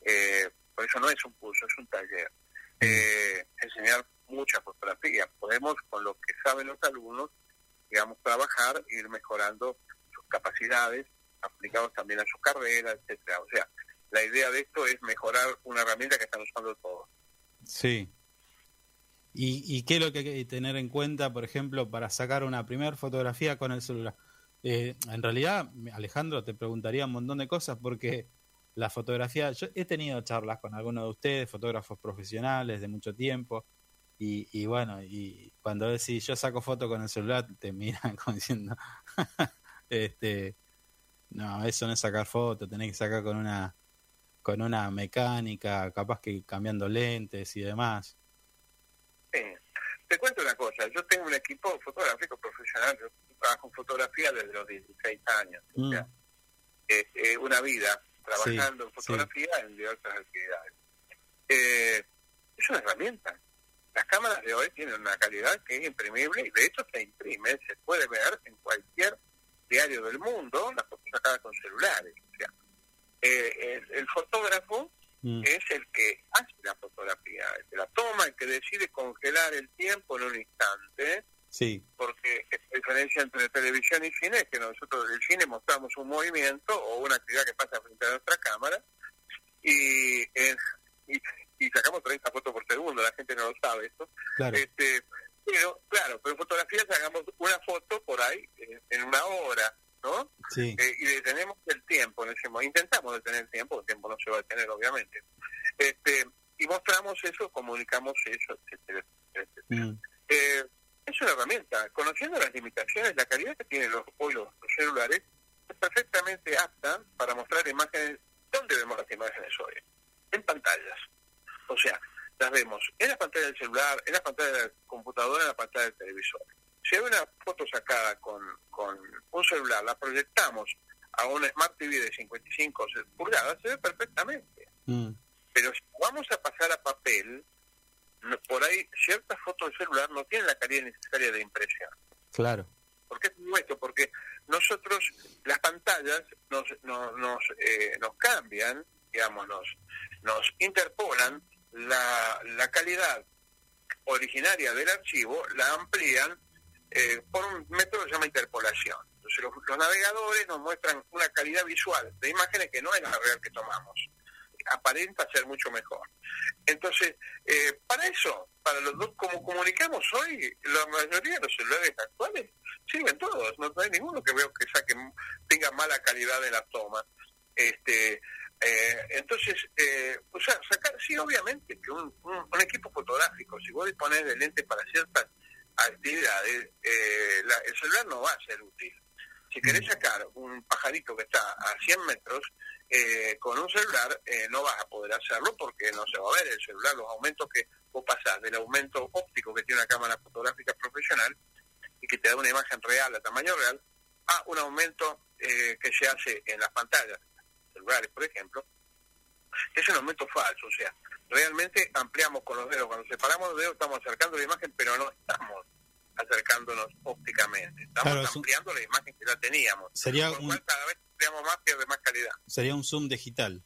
eh, por eso no es un curso, es un taller, eh, enseñar mucha fotografía. Podemos, con lo que saben los alumnos, digamos, trabajar, ir mejorando capacidades, aplicados también a su carrera, etcétera. O sea, la idea de esto es mejorar una herramienta que están usando todos. Sí. ¿Y, ¿Y qué es lo que hay que tener en cuenta, por ejemplo, para sacar una primera fotografía con el celular? Eh, en realidad, Alejandro, te preguntaría un montón de cosas porque la fotografía, yo he tenido charlas con algunos de ustedes, fotógrafos profesionales de mucho tiempo, y, y bueno, y cuando decís yo saco foto con el celular, te miran como diciendo, este, no, eso no es sacar foto, tenés que sacar con una con una mecánica, capaz que cambiando lentes y demás. Sí. Te cuento una cosa, yo tengo un equipo fotográfico profesional, yo trabajo en fotografía desde los 16 años, o Mm. sea, es eh, una vida trabajando Sí, en fotografía en diversas actividades. Eh, es una herramienta. Las cámaras de hoy tienen una calidad que es imprimible y de hecho se imprime, se puede ver en cualquier diario del mundo, las fotos sacadas con celulares. O sea, eh, el, el fotógrafo Mm. es el que hace la fotografía, el que la toma, el que decide congelar el tiempo en un instante, Sí, porque la diferencia entre televisión y cine es que nosotros en el cine mostramos un movimiento o una actividad que pasa frente a nuestra cámara y, eh, y, y sacamos 30 fotos por segundo, la gente no lo sabe esto. claro. Este, pero, claro, pero en fotografía sacamos una foto por ahí eh, en una hora, ¿no? Sí, Eh, y detenemos el tiempo en ese momento, intentamos detener el tiempo, el tiempo no se va a detener obviamente, este, y mostramos eso, comunicamos eso, etcétera, etcétera. Mm. Eh, es una herramienta, conociendo las limitaciones, la calidad que tienen los, hoy los, los celulares es perfectamente apta para mostrar imágenes, ¿dónde vemos las imágenes hoy? En pantallas, o sea, las vemos en la pantalla del celular, en la pantalla de la computadora, en la pantalla del televisor. Si hay una foto sacada con, con un celular, la proyectamos a un Smart TV de 55 pulgadas, se ve perfectamente. Mm. Pero si vamos a pasar a papel, no- por ahí ciertas fotos del celular no tienen la calidad necesaria de impresión. claro. ¿Por qué digo esto? Porque nosotros, las pantallas nos, nos, nos, eh, nos cambian, digamos, nos, nos interpolan la, la calidad originaria del archivo, la amplían eh, por un método que se llama interpolación. Entonces los, los navegadores nos muestran una calidad visual de imágenes que no es la real que tomamos. Aparenta ser mucho mejor. Entonces, eh, para eso, para los dos, como comunicamos hoy, la mayoría de los celulares actuales sirven todos, no hay ninguno que veo que saque, tenga mala calidad de la toma. Este, eh, entonces, eh, o sea, sacar, sí, obviamente que un, un, un equipo fotográfico, si vos disponés de lentes para ciertas actividades, eh, la- el celular no va a ser útil. Si querés sacar un pajarito que está a 100 metros, eh, con un celular eh, no vas a poder hacerlo porque no se va a ver el celular, los aumentos que vos pasás del aumento óptico que tiene una cámara fotográfica profesional y que te da una imagen real a tamaño real, a un aumento eh, que se hace en las pantallas celulares, por ejemplo, es un aumento falso, o sea, realmente ampliamos con los dedos, cuando separamos los dedos estamos acercando la imagen, pero no estamos acercándonos ópticamente, estamos Claro, un- ampliando la imagen que ya teníamos, Sería un, cual cada vez ampliamos más, pierde más calidad. sería un zoom digital.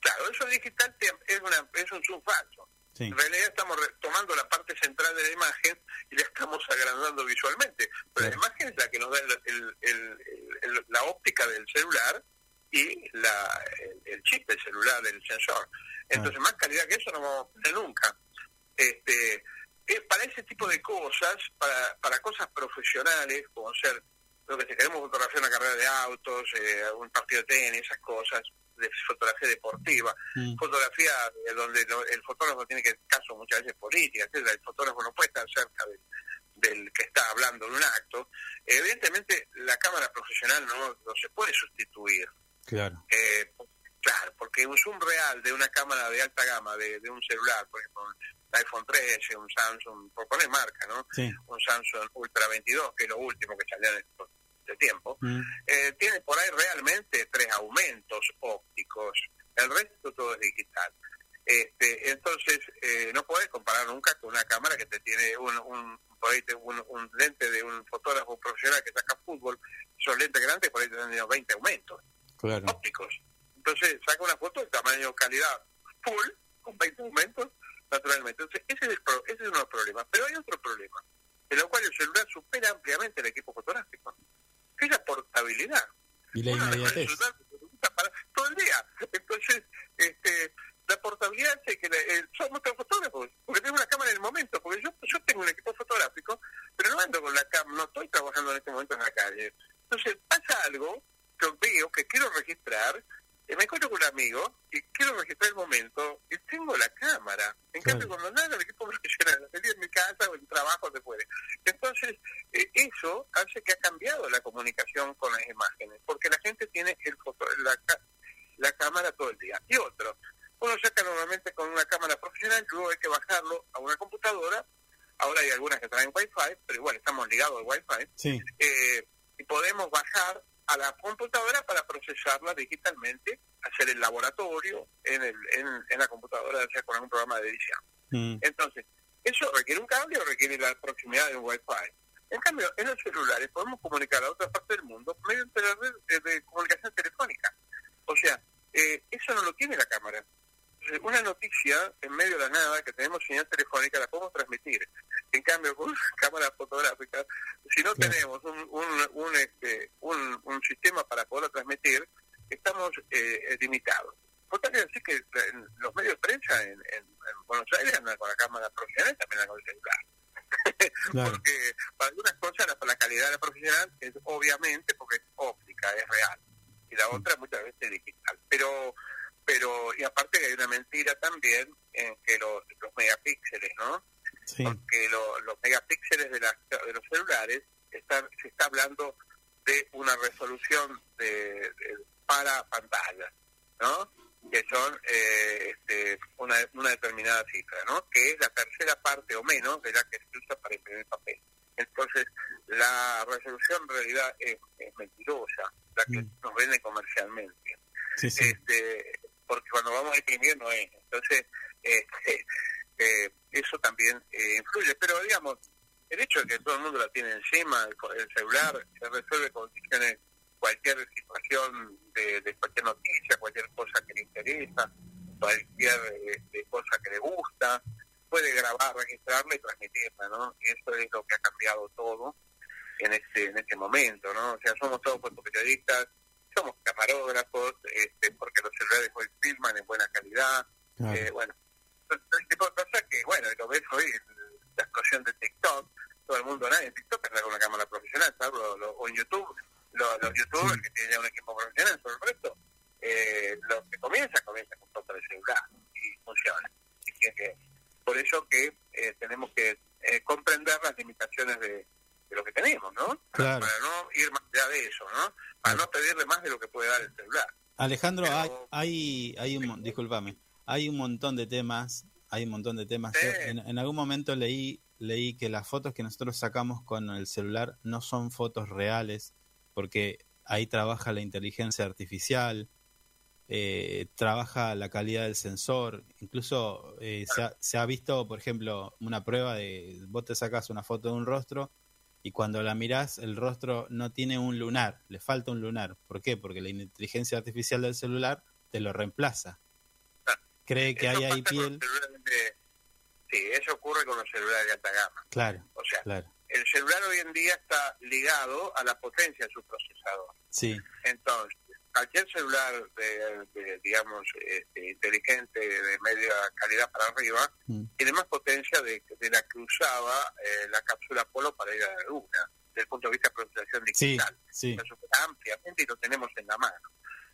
Claro, eso digital es, una, es un zoom falso. Sí, En realidad estamos tomando la parte central de la imagen y la estamos agrandando visualmente. Pero la imagen es la que nos da el- el- la óptica del celular y la, el, el chip del celular, del sensor. Entonces, más calidad que eso no vamos a tener nunca. Este, para ese tipo de cosas, para, para cosas profesionales, como ser, lo que si queremos fotografiar una carrera de autos, eh, un partido de tenis, esas cosas, de fotografía deportiva, Mm. fotografía eh, donde lo- el fotógrafo tiene que caso muchas veces política, etcétera, el fotógrafo no puede estar cerca del, del que está hablando de un acto. Evidentemente la cámara profesional no, no se puede sustituir. Claro. Eh, claro, porque un zoom real de una cámara de alta gama, de, de un celular, por ejemplo, un iPhone 13, un Samsung, por poner marca, ¿no? Sí, Un Samsung Ultra 22, que es lo último que salió en estos de tiempo, Mm. eh, tiene por ahí realmente tres aumentos ópticos. El resto todo es digital. Este, entonces, eh, no puedes comparar nunca con una cámara que te tiene un, un, por ahí te- un, un lente de un fotógrafo profesional que saca fútbol, son lentes grandes, por ahí te tenido 20 aumentos Claro. ópticos. Entonces, saca una foto de tamaño calidad full, con 20 aumentos, naturalmente. Entonces, ese es, el pro- ese es uno de los problemas. Pero hay otro problema, en el cual el celular supera ampliamente el equipo fotográfico, que es la portabilidad. Y la inmediatez. para todo el día. Entonces, este, la portabilidad hace que somos todos fotógrafos, porque tengo una cámara en el momento, porque yo, yo tengo un equipo fotográfico, pero no ando con la cámara, no estoy trabajando en este momento en la calle. Entonces, pasa algo que veo que quiero registrar, eh, me encuentro con un amigo y quiero registrar el momento y tengo la cámara. En Claro. cambio, cuando nada, el equipo profesional, la tenía en mi casa o en el trabajo, se puede. Entonces, eh, eso hace que ha cambiado la comunicación con las imágenes, porque la gente tiene el foto, la, la cámara todo el día. Y otro, uno saca normalmente con una cámara profesional, luego hay que bajarlo a una computadora. Ahora hay algunas que traen Wi-Fi, pero igual estamos ligados al Wi-Fi. Sí, Eh, y podemos bajar a la computadora para procesarla digitalmente, hacer el laboratorio en, el, en, en la computadora, ya sea con algún programa de edición. Mm. Entonces, eso requiere un cambio, requiere la proximidad de un Wi-Fi. En cambio, en los celulares podemos comunicar a otra parte del mundo mediante la red de, de comunicación telefónica. O sea, eh, eso no lo tiene la cámara. Entonces, Una noticia en medio de la nada que tenemos señal telefónica la podemos transmitir. En cambio, con una cámara fotográfica, si no Claro. tenemos un, un, un, este, un, un sistema para poderla transmitir, estamos eh, limitados. Vos tenés que decir que los medios de prensa en, en, en Buenos Aires andan con la cámara profesional, también andan con el celular. claro. Porque para algunas cosas la, la calidad de la profesional es obviamente porque es óptica, es real. Y la otra muchas veces es digital. Pero, pero y aparte que hay una mentira también en que los, los megapíxeles, ¿no? Sí, porque lo- los megapíxeles de, las- de los celulares están, se está hablando de una resolución de, de- para pantallas, ¿no? Que son eh, este, una, una determinada cifra, ¿no? Que es la tercera parte o menos de la que se usa para imprimir papel. Entonces, la resolución en realidad es, es mentirosa, la que Mm. nos venden comercialmente sí, sí. este, porque cuando vamos a imprimir no es. Entonces, este, eh, eso también eh, influye. Pero digamos, el hecho de que todo el mundo la tiene encima, el, celular, se resuelve con cualquier situación de, de cualquier noticia, cualquier cosa que le interesa, cualquier este, cosa que le gusta, puede grabar, registrarla y transmitirla, ¿no? Y eso es lo que ha cambiado todo en este en este momento, ¿no? O sea, somos todos fotoperiodistas, somos camarógrafos, este, porque los celulares hoy filman en buena calidad, claro. eh, bueno, todo ese tipo de cosas que, bueno, lo ves hoy, el- la explosión de TikTok, todo el mundo, nadie en TikTok anda con una cámara profesional, salvo lo- lo- o en YouTube, lo- los youtubers que tienen ya un equipo profesional, sobre el resto, eh, lo que comienza, comienza con foto de celular y funciona. Así que, que por eso que eh, tenemos que eh, comprender las limitaciones de, de lo que tenemos, ¿no? Claro. Para no ir más allá de eso, ¿no? Para no pedirle más de lo que puede dar el celular. Alejandro, Pero- hay, hay, hay un, discúlpame, hay un montón de temas, hay un montón de temas. Sí. Yo en, en algún momento leí, leí que las fotos que nosotros sacamos con el celular no son fotos reales, porque ahí trabaja la inteligencia artificial, eh, trabaja la calidad del sensor, incluso eh, se, ha, se ha visto, por ejemplo, una prueba de vos te sacas una foto de un rostro y cuando la mirás el rostro no tiene un lunar, le falta un lunar. ¿Por qué? Porque la inteligencia artificial del celular te lo reemplaza. Ah, Cree que hay ahí piel. de- Sí, eso ocurre con los celulares de alta gama. Claro, O sea, claro. el celular hoy en día está ligado a la potencia de su procesador. Sí, Entonces, cualquier celular, de, de, digamos, este, inteligente, de media calidad para arriba, Mm. tiene más potencia de, de la que usaba eh, la cápsula Apolo para ir a la Luna, desde el punto de vista de procesación sí, digital. sí. Supera ampliamente y lo tenemos en la mano.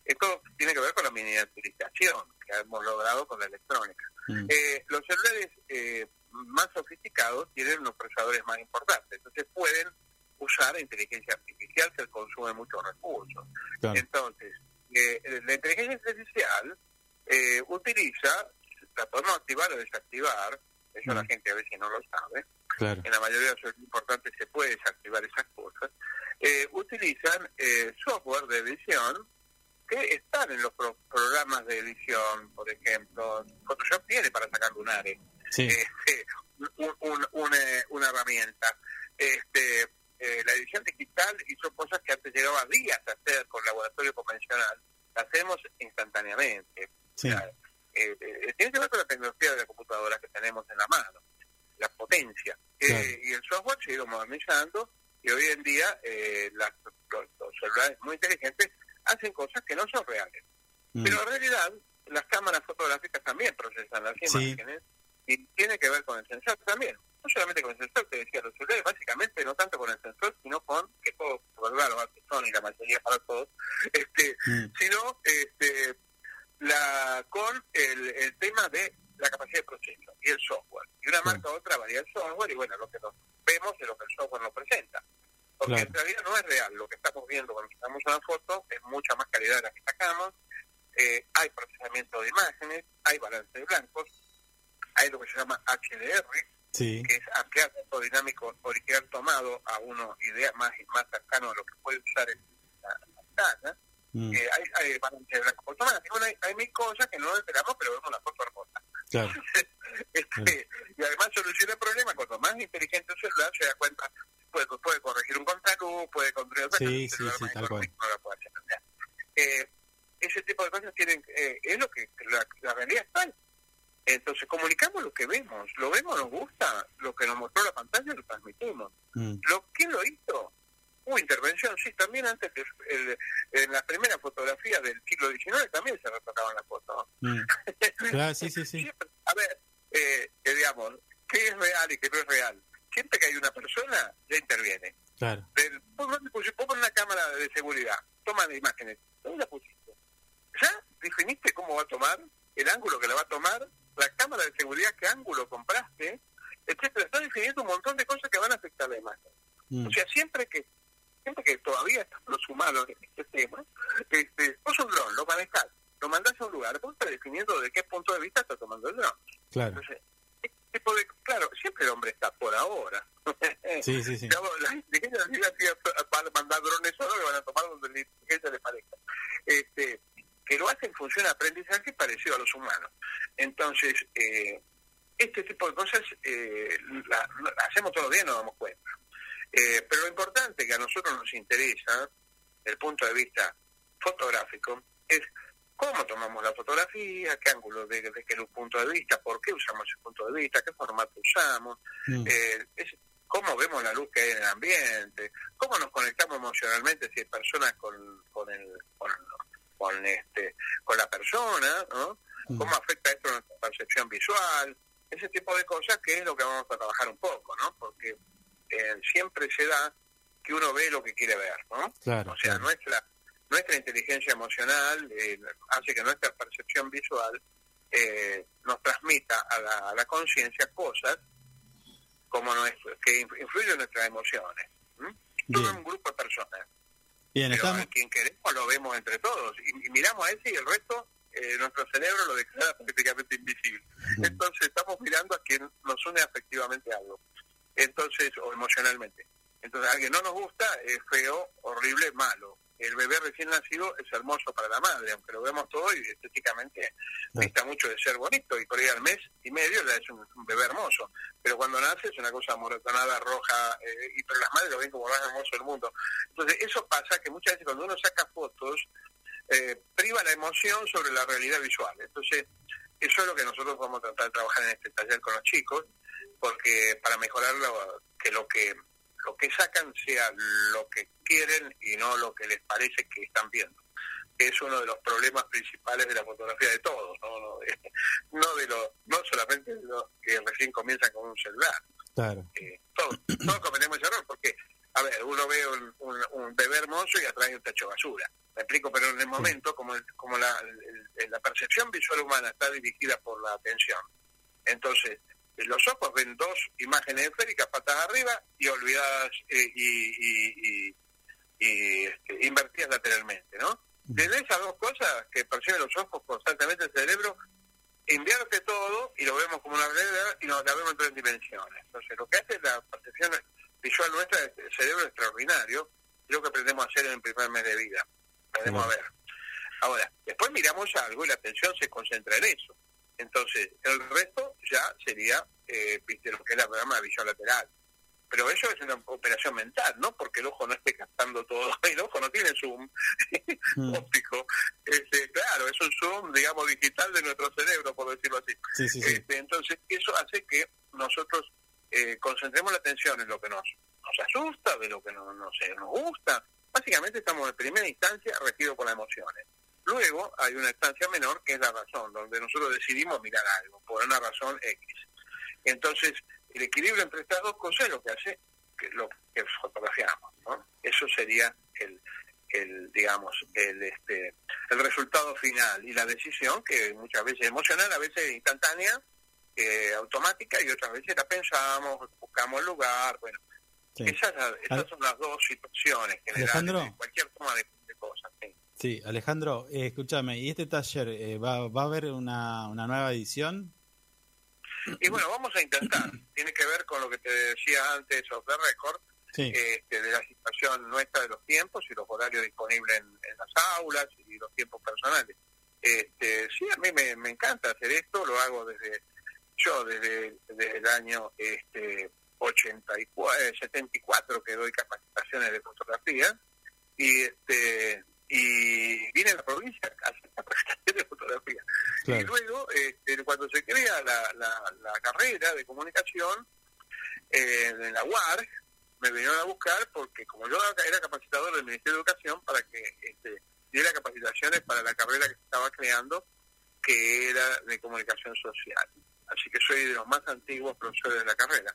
Esto tiene que ver con la miniaturización que hemos logrado con la electrónica. Mm. Eh, los celulares eh, más sofisticados tienen unos procesadores más importantes, entonces pueden usar inteligencia artificial que consume muchos recursos. Claro. Entonces, eh, la inteligencia artificial eh, utiliza, la podemos activar o desactivar, eso la Mm. gente a veces no lo sabe, Claro. en la mayoría de los importantes se puede desactivar esas cosas, eh, utilizan software de edición que están en los pro- programas de edición, por ejemplo, Photoshop tiene para sacar lunares, Sí. este, un- un- un, eh, una herramienta. Este, eh, la edición digital hizo cosas que antes llegaba días a hacer con laboratorio convencional, la hacemos instantáneamente. Sí. O sea, eh, eh, tiene que ver con la tecnología de la computadora que tenemos en la mano, la potencia. Eh, Claro. y el software se ha ido modernizando y hoy en día eh, las- los, los celulares muy inteligentes hacen cosas que no son reales. Mm. Pero en realidad las cámaras fotográficas también procesan las Sí. imágenes y tiene que ver con el sensor también. No solamente con el sensor, te decía, los celulares básicamente no tanto con el sensor, sino con, que por claro, que son y la mayoría para todos, este, Mm. sino este, la con el, el tema de la capacidad de proceso y el software. Y una marca a otra varía el software y bueno, lo que nos vemos es lo que el software nos presenta. Porque Claro. en realidad no es real. Lo que estamos viendo cuando sacamos una foto es mucha más calidad de la que sacamos. Eh, hay procesamiento de imágenes, hay balance de blancos, hay lo que se llama HDR, Sí. que es ampliar tiempo dinámico original tomado a uno idea más más cercano a lo que puede usar en la, la pantalla. Mm. Eh, hay, hay balance de blanco automático, bueno, hay, hay mil cosas que no nos enteramos, pero vemos una foto hermosa. Claro. Este, y además soluciona el problema cuando más inteligente el celular se da cuenta, puede, puede corregir un contraluz, puede Sí, el sí, sí, más tal cual. no lo puede hacer. Eh, ese tipo de cosas tienen eh, es lo que la, la realidad es tal. Entonces comunicamos lo que vemos, lo vemos, nos gusta, lo que nos mostró la pantalla lo transmitimos. Mm. Lo, ¿Quién lo hizo? Hubo intervención, sí, también antes, el- el- en la primera fotografía del siglo XIX también se retocaban las fotos. Mm. Claro, sí, sí, sí. Siempre- a ver, eh, que digamos, ¿qué es real y qué no es real? Siempre que hay una persona, ya interviene. Claro. Del, vos, vos, vos pones una cámara de seguridad, toman imágenes, ¿dónde la pusiste? ¿Ya definiste cómo va a tomar, el ángulo que la va a tomar, la cámara de seguridad, qué ángulo compraste, etcétera? Está definiendo un montón de cosas que van a afectar la imagen. Mm. O sea, siempre que siempre que todavía estamos los humanos en este tema, este, vos un dron, lo manejás, lo mandás a un lugar, vos estás definiendo de qué punto de vista está tomando el dron. Claro. Entonces, tipo de, claro, siempre el hombre está por ahora. Sí, sí, sí. La inteligencia artificial va a mandar drones solo que van a tomar donde la inteligencia les parezca. Este, que lo hace en función de aprendizaje parecido a los humanos. Entonces, eh, este tipo de cosas eh, la, la hacemos todos los días y nos damos cuenta. Eh, pero lo importante que a nosotros nos interesa, desde el punto de vista fotográfico, es cómo tomamos la fotografía, qué ángulo, de, de qué punto de vista, por qué usamos ese punto de vista, qué formato usamos, Mm. eh, es cómo vemos la luz que hay en el ambiente, cómo nos conectamos emocionalmente si hay personas con, con, el, con, con, este, con la persona, ¿no? Mm. cómo afecta esto a nuestra percepción visual, ese tipo de cosas que es lo que vamos a trabajar un poco, ¿no? Porque eh, siempre se da que uno ve lo que quiere ver, ¿no? Claro, O sea, claro. nuestra nuestra inteligencia emocional eh, hace que nuestra percepción visual eh, nos transmita a la, a la conciencia cosas como nuestro, que inf- influyen en nuestras emociones. ¿m? Todo un grupo de personas. Bien, Pero estamos. a quien queremos lo vemos entre todos. Y, y miramos a ese y el resto, eh, nuestro cerebro lo declara prácticamente invisible. Entonces estamos mirando a quien nos une afectivamente a algo. Entonces, o emocionalmente. Entonces, a alguien no nos gusta, es feo, horrible, malo. El bebé recién nacido es hermoso para la madre, aunque lo vemos todo y estéticamente dista mucho de ser bonito. Y por ahí al mes y medio ya es un, un bebé hermoso. Pero cuando nace es una cosa amoratonada, roja, eh, y pero las madres lo ven como lo más hermoso del mundo. Entonces, eso pasa que muchas veces cuando uno saca fotos, eh, priva la emoción sobre la realidad visual. Entonces, eso es lo que nosotros vamos a tratar de trabajar en este taller con los chicos, porque para mejorar lo, que lo que lo que sacan sea lo que quieren y no lo que les parece que están viendo. Es uno de los problemas principales de la fotografía de todos, no, no, de, no, de los, no solamente de los que recién comienzan con un celular Claro. eh, todos, todos cometemos ese error, porque, a ver, uno ve un, un, un bebé hermoso y atrás hay un tacho de basura. Me explico, pero en el momento, como, el- como la, el- la percepción visual humana está dirigida por la atención, entonces eh, los ojos ven dos imágenes esféricas patas arriba y olvidadas eh, y, y, y- y, este, invertidas lateralmente, ¿no? Desde esas dos cosas que perciben los ojos constantemente el cerebro, invierte todo y lo vemos como una realidad y nos la vemos en tres dimensiones. Entonces, lo que hace la percepción visual nuestra, el cerebro extraordinario, lo que aprendemos a hacer en el primer mes de vida. Aprendemos a ver. Ahora, después miramos algo y la atención se concentra en eso. Entonces, el resto ya sería, eh, viste, lo que es la programa de visión lateral. Pero eso es una operación mental, ¿no? Porque el ojo no esté captando todo. El ojo no tiene zoom Mm. óptico. Este, claro, es un zoom, digamos, digital de nuestro cerebro, por decirlo así. Sí, sí, sí. Este, entonces, eso hace que nosotros eh, concentremos la atención en lo que nos, nos asusta, de lo que no, no sé, nos gusta. Básicamente estamos en primera instancia regidos por las emociones. Luego hay una instancia menor que es la razón, donde nosotros decidimos mirar algo por una razón X. Entonces, el equilibrio entre estas dos cosas es lo que hace que lo que fotografiamos, ¿no? Eso sería el, el digamos, el este el resultado final y la decisión que muchas veces es emocional, a veces instantánea, eh, automática y otras veces la pensamos, buscamos el lugar, bueno, Sí. esas, esas son las dos situaciones generales Alejandro. de cualquier toma de, de cosas. sí. Sí, Alejandro, eh, escúchame, ¿y este taller eh, va, va a haber una, una nueva edición? Y bueno, vamos a intentar. Tiene que ver con lo que te decía antes, off the record, Sí, este, de la situación nuestra de los tiempos y los horarios disponibles en, en las aulas y los tiempos personales. Este, sí, a mí me, me encanta hacer esto, lo hago desde yo desde, desde el año este, 84, eh, 74 que doy capacitaciones de fotografía y este y vine a la provincia a hacer capacitaciones de fotografía. Y luego, este, cuando se crea la, la, la carrera de comunicación eh, en la UAR, me vinieron a buscar porque como yo era capacitador del Ministerio de Educación para que este, diera capacitaciones para la carrera que se estaba creando, que era de comunicación social. Así que soy de los más antiguos profesores de la carrera.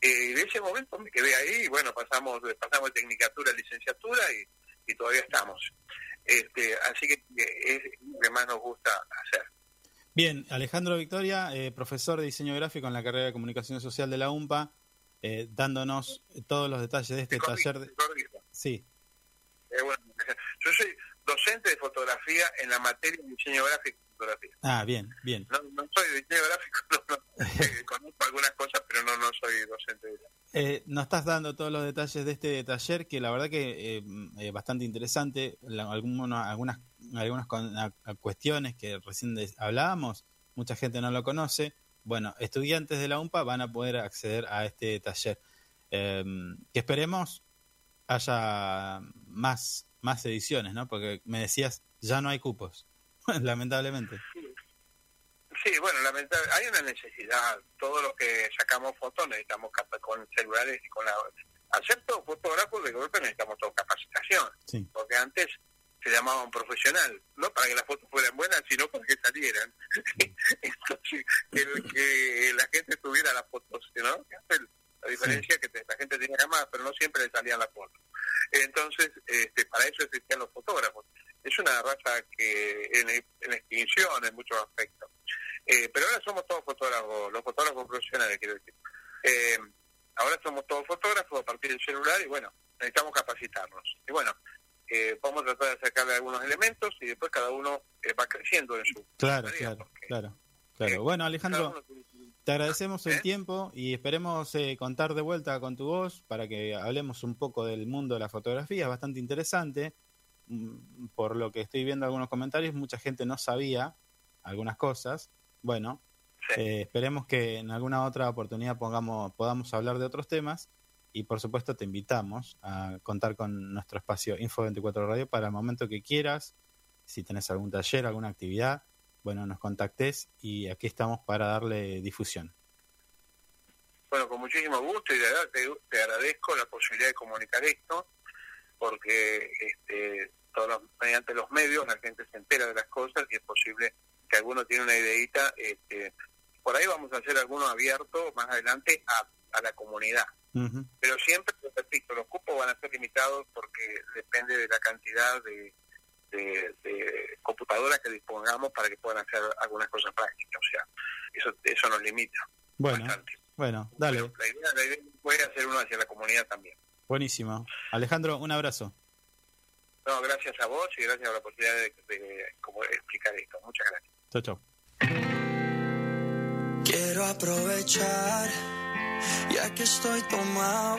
Eh, y de ese momento me quedé ahí y bueno, pasamos pasamos de tecnicatura a licenciatura y, y todavía estamos. Este, así que eh, es lo que más nos gusta hacer. Bien, Alejandro Victoria, eh, profesor de diseño gráfico en la carrera de comunicación social de la UMPA, eh, dándonos todos los detalles de este taller. de-. Sí, Eh, bueno, yo soy docente de fotografía en la materia de diseño gráfico y fotografía. ah, bien, bien. No, no soy diseño gráfico, no, no. Eh, conozco algunas cosas, pero no, no soy docente de. Eh, nos estás dando todos los detalles de este taller que la verdad que eh, es bastante interesante. La- alguna- algunas algunas con- a- a cuestiones que recién hablábamos, mucha gente no lo conoce. Bueno, estudiantes de la UMPA van a poder acceder a este taller. Eh, que esperemos haya más, más ediciones, ¿no? Porque me decías, ya no hay cupos, lamentablemente. Sí, bueno, lamentable, hay una necesidad. Todos los que sacamos fotos necesitamos con celulares y con la... Hacer todo fotógrafos de golpe necesitamos toda capacitación, Sí, porque antes se llamaba un profesional, no para que las fotos fueran buenas, sino para que salieran. Entonces, que, que la gente tuviera las fotos, ¿no? La diferencia es que la gente tenía cámaras, pero no siempre le salían las fotos. Entonces, este, para eso existían los fotógrafos. Es una raza que en, en extinción en muchos aspectos. Eh, pero ahora somos todos fotógrafos, los fotógrafos profesionales, quiero decir. Eh, ahora somos todos fotógrafos a partir del celular y bueno, necesitamos capacitarnos. Y bueno, eh, vamos a tratar de sacarle algunos elementos y después cada uno eh, va creciendo en su claro, tarea, claro, porque claro. claro. eh, Bueno, Alejandro, Te agradecemos el ¿Eh? tiempo y esperemos eh, contar de vuelta con tu voz para que hablemos un poco del mundo de la fotografía. Es bastante interesante. Mm, Por lo que estoy viendo algunos comentarios, mucha gente no sabía algunas cosas. Bueno, Sí. eh, esperemos que en alguna otra oportunidad pongamos, podamos hablar de otros temas y por supuesto te invitamos a contar con nuestro espacio Info 24 Radio para el momento que quieras. Si tenés algún taller, alguna actividad, bueno, nos contactes y aquí estamos para darle difusión. Bueno, con muchísimo gusto y de verdad te, te agradezco la posibilidad de comunicar esto, porque este, todos los- mediante los medios la gente se entera de las cosas y es posible que alguno tiene una ideita. Este, por ahí vamos a hacer alguno abierto más adelante a, a la comunidad. Pero siempre, repito, los cupos van a ser limitados porque depende de la cantidad de, de, de computadoras que dispongamos para que puedan hacer algunas cosas prácticas. O sea, eso, eso nos limita Bueno, bastante. bueno, dale, Pero la idea, la idea puede hacer uno hacia la comunidad también. buenísimo. Alejandro, un abrazo. No, gracias a vos y gracias por la posibilidad de, de como explicar esto. Muchas gracias. Chau, chau. Quiero aprovechar, ya que estoy tomado,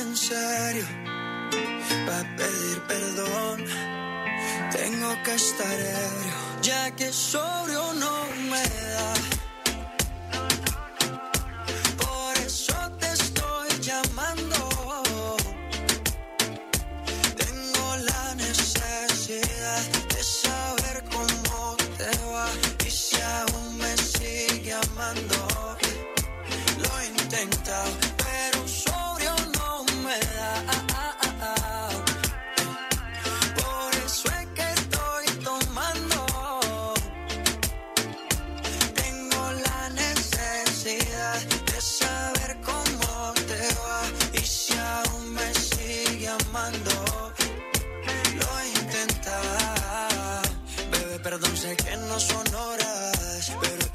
En serio, para pedir perdón, tengo que estar ebrio, ya que sobrio no me da. Por eso te estoy llamando. Tengo la necesidad de saber cómo te va y si aún me sigue amando. Lo he intentado,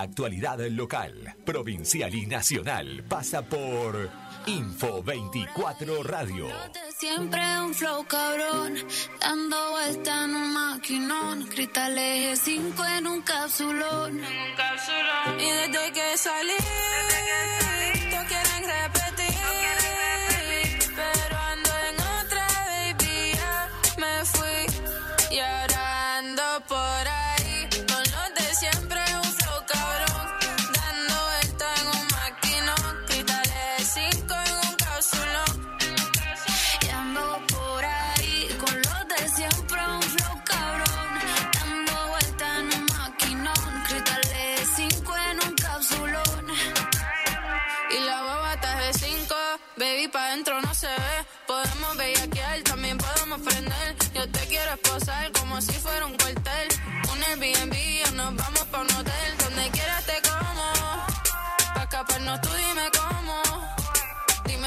La actualidad local, provincial y nacional pasa por Info 24 Radio. Siempre un flow cabrón, dando vuelta en un maquinón, cristales 5 en un capsulón. Y desde que salí,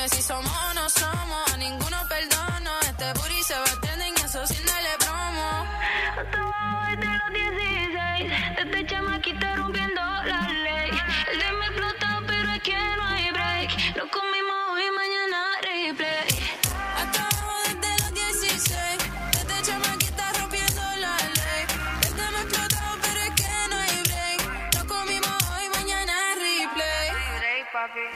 Dime si somos o no somos, a ninguno perdono. Este booty se va a tener y eso sin darle promo. Desde los 16, desde chamaquita rompiendo la ley. El de me explotó, pero es que no hay break. Lo comimos hoy, mañana replay. Hasta abajo desde los 16, desde chamaquita rompiendo la ley. El de me explotó, pero es que no hay break. Lo comimos hoy, mañana replay. Y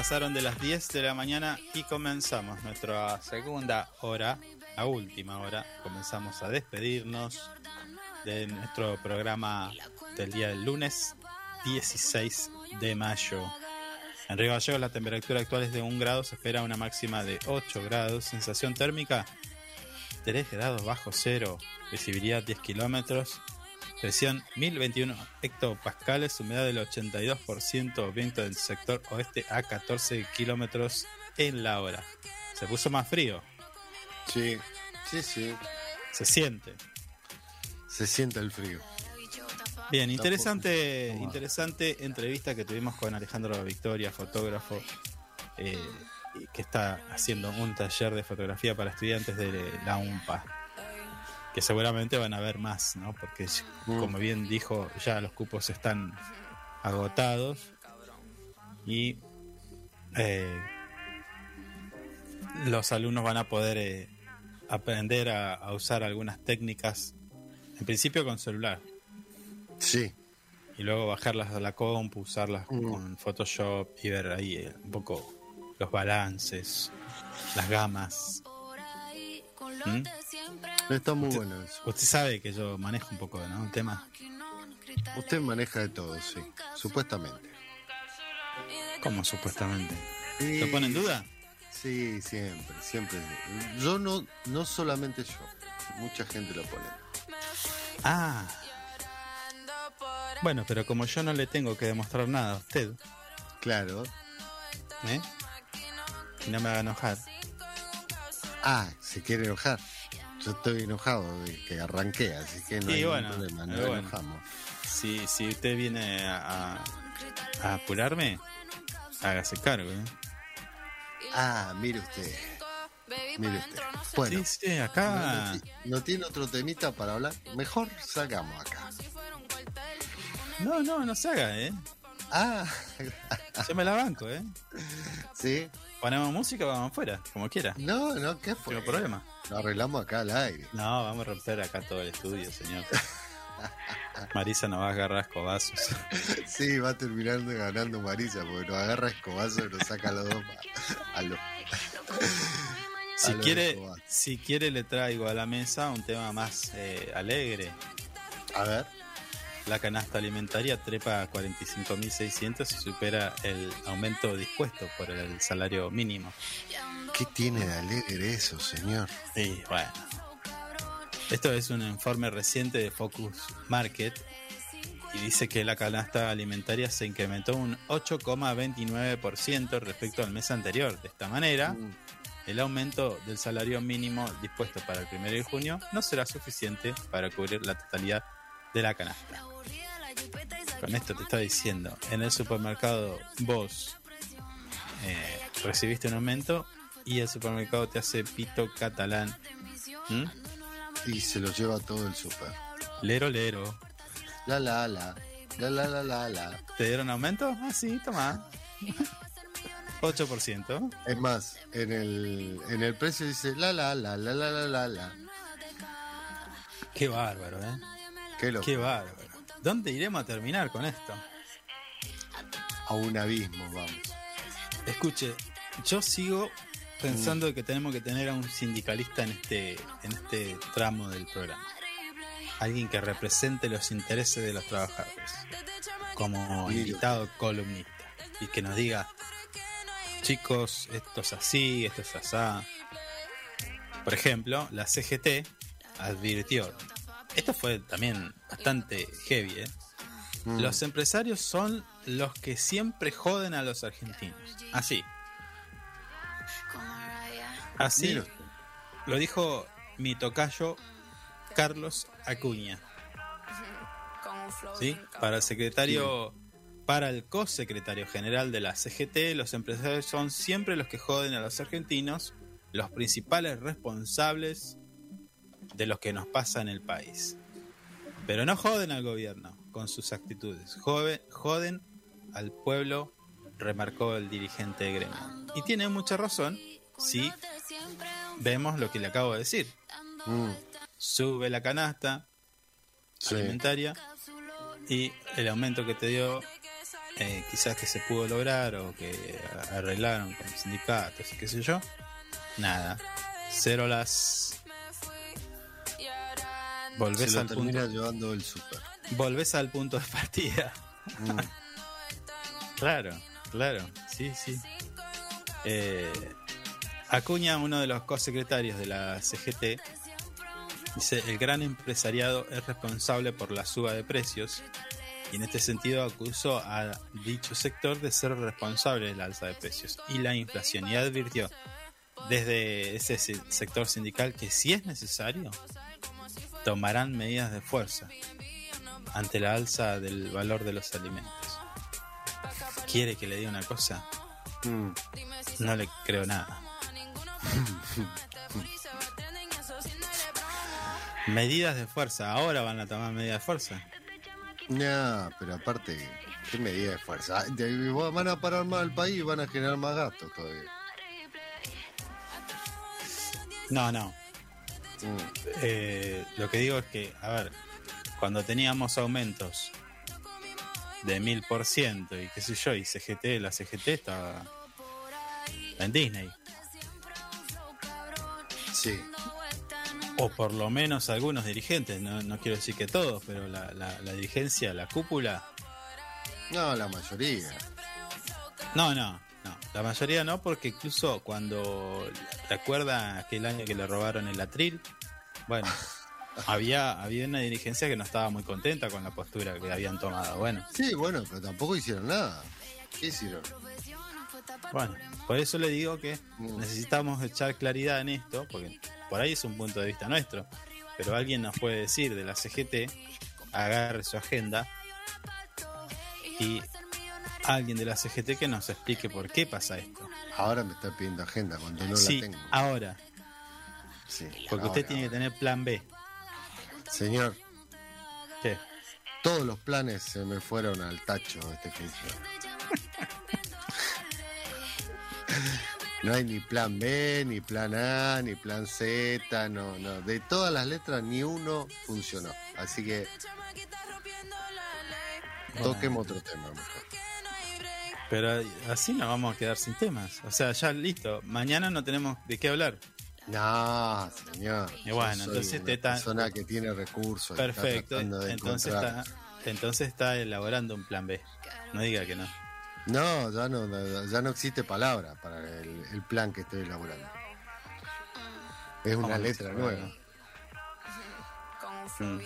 pasaron de las 10 de la mañana y comenzamos nuestra segunda hora, la última hora. Comenzamos a despedirnos de nuestro programa del día del lunes 16 de mayo. En Río Gallegos la temperatura actual es de 1 grado, se espera una máxima de 8 grados, sensación térmica 3 grados bajo cero, visibilidad 10 kilómetros, presión 1021 hectopascales, humedad del 82%, viento del sector oeste a 14 kilómetros en la hora. Se puso más frío, Sí, sí, sí. se siente. Se siente el frío. Bien, interesante, interesante entrevista que tuvimos con Alejandro Victoria, fotógrafo, eh, que está haciendo un taller de fotografía para estudiantes de la UMPA. Que seguramente van a ver más, ¿no? Porque, Mm. como bien dijo, ya los cupos están agotados y eh, los alumnos van a poder eh, aprender a- a usar algunas técnicas, en principio con celular Sí, y luego bajarlas a la compu, usarlas Mm. con Photoshop y ver ahí eh, un poco los balances, las gamas. ¿Mm? está muy bueno eso. Usted sabe que yo manejo un poco, ¿no? Un tema. Usted maneja de todo, sí. Supuestamente. ¿Cómo supuestamente? Sí, ¿Lo pone en duda? Sí, siempre, siempre. Yo no, no solamente yo. Mucha gente lo pone. Ah. Bueno, pero como yo no le tengo que demostrar nada a usted, Claro. ¿eh? Y no me haga enojar. Ah, se quiere enojar. Yo estoy enojado de que arranqué, así que no Sí, hay ningún problema, no bueno. enojamos. Si, si usted viene a, a- apurarme, hágase cargo, ¿eh? Ah, mire usted. Mire usted. Bueno, Sí, sí, acá. ¿no, ¿no tiene otro temita para hablar? Mejor salgamos acá. No, no, no se haga, ¿eh? Ah, Yo me la banco, ¿eh? sí. Ponemos música, vamos afuera, como quiera. No, no, ¿qué fue? No problema. Lo arreglamos acá al aire. No, vamos a romper acá todo el estudio, señor. Marisa nos va a agarrar escobazos. Sí, va terminando ganando Marisa, porque nos agarra escobazo y nos saca a los dos a los. Si A lo quiere, si quiere le traigo a la mesa un tema más eh, alegre. A ver. La canasta alimentaria trepa a 45.600 y supera el aumento dispuesto por el salario mínimo. ¿Qué tiene de alegre eso, señor? Y bueno. Esto es un informe reciente de Focus Market y dice que la canasta alimentaria se incrementó un 8,29% respecto al mes anterior. De esta manera, Mm. el aumento del salario mínimo dispuesto para el 1 de junio no será suficiente para cubrir la totalidad de la canasta. Con esto te está diciendo, en el supermercado vos eh, recibiste un aumento y el supermercado te hace pito catalán. ¿Mm? Y se lo lleva todo el super. Lero, lero. La, la, la. La, la, la, la, la. ¿Te dieron aumento? Ah, sí, toma. 8%. Es más, en el, en el precio dice la, la, la, la, la, la, la. Qué bárbaro, ¿eh? Qué, loco. Qué bárbaro. ¿Dónde iremos a terminar con esto? A un abismo, vamos. Escuche, yo sigo pensando que tenemos que tener a un sindicalista en este, en este tramo del programa. Alguien que represente los intereses de los trabajadores. Como invitado columnista. Y que nos diga, chicos, esto es así, esto es asá. Por ejemplo, la CGT advirtió. Esto fue también bastante heavy, ¿eh? Mm. Los empresarios son los que siempre joden a los argentinos. Así. Así lo dijo mi tocayo Carlos Acuña. ¿sí? Para el secretario, para el co-secretario general de la CGT, los empresarios son siempre los que joden a los argentinos, los principales responsables de lo que nos pasa en el país. Pero no joden al gobierno con sus actitudes, jode- joden al pueblo, remarcó el dirigente de gremio. Y tiene mucha razón si vemos lo que le acabo de decir. Mm, Sube la canasta sí. alimentaria y el aumento que te dio eh, quizás que se pudo lograr o que arreglaron con sindicatos y qué sé yo. Nada. Cero las. Volvés al punto. llevando el super. Volvés al punto de partida. Mm. Claro, claro, sí, sí. Eh, Acuña, uno de los co-secretarios de la CGT, dice, el gran empresariado es responsable por la suba de precios y en este sentido acusó a dicho sector de ser responsable de la alza de precios y la inflación y advirtió desde ese se- sector sindical que si es necesario tomarán medidas de fuerza ante la alza del valor de los alimentos. ¿Quiere que le diga una cosa? Mm. No le creo nada. medidas de fuerza. Ahora van a tomar medidas de fuerza. No, pero aparte, ¿qué medida de fuerza? Van a parar más el país y van a generar más gastos todavía. No, no. Mm. Eh, lo que digo es que, a ver, cuando teníamos aumentos de mil por ciento y qué sé yo, y CGT, la CGT estaba en Disney. Sí. O por lo menos algunos dirigentes, no, no quiero decir que todos, pero la, la- la dirigencia, la cúpula, No, la mayoría. no, no, no, la mayoría no, porque incluso cuando, ¿recuerda aquel año que le robaron el atril? Bueno, había, había una dirigencia que no estaba muy contenta con la postura que habían tomado, bueno. Sí, bueno, pero tampoco hicieron nada. ¿Qué hicieron? Bueno, por eso le digo que Mm. necesitamos echar claridad en esto, porque por ahí es un punto de vista nuestro, pero alguien nos puede decir de la CGT, agarre su agenda y alguien de la CGT que nos explique por qué pasa esto. Ahora me está pidiendo agenda cuando no sí, la tengo. ahora, Sí, porque ahora, usted tiene que tener plan B. Señor, ¿Qué? todos los planes se me fueron al tacho este fin. No hay ni plan B, ni plan A, ni plan Z, no, no. De todas las letras, ni uno funcionó. Así que toquemos otro tema mejor. Pero así nos vamos a quedar sin temas. O sea, ya listo. Mañana no tenemos de qué hablar. No, señor. Y bueno, Yo entonces una te está- persona que tiene recursos. está Perfecto. de Entonces encontrar- está, entonces está elaborando un plan B. No diga que no. No, ya no, no, ya no existe palabra para el, el plan que estoy elaborando. Es ¿Cómo una letra nueva. Mm.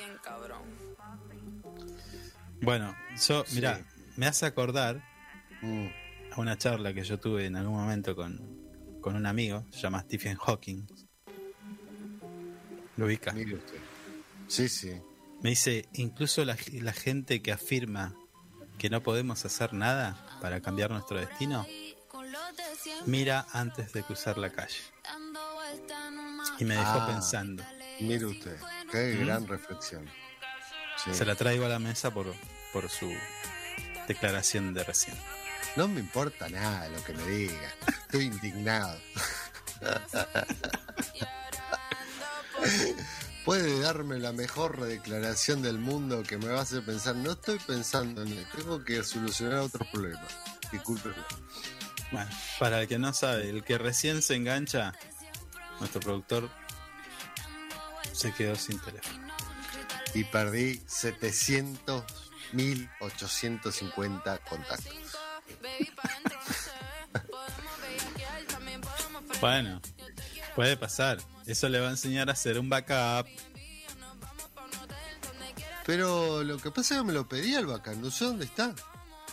Bueno, yo, Sí. mira, me hace acordar Mm, a una charla que yo tuve en algún momento con, con un amigo, se llama Stephen Hawking. Lo ubica. mire usted. Sí, sí. Me dice, incluso la, la gente que afirma que no podemos hacer nada para cambiar nuestro destino, mira antes de cruzar la calle. Y me dejó Ah. pensando. Mire usted. Qué Mm. gran reflexión. Sí. Se la traigo a la mesa por, por su declaración de recién. No me importa nada lo que me diga. Estoy indignado. Puede darme la mejor declaración del mundo que me va a hacer pensar. No estoy pensando en él. Tengo que solucionar otros problemas. Discúlpeme. Bueno, para el que no sabe, el que recién se engancha, nuestro productor se quedó sin teléfono. y perdí 700 1850 contactos. Bueno, puede pasar. Eso le va a enseñar a hacer un backup. Pero lo que pasa es que me lo pedí al bacán, no sé dónde está.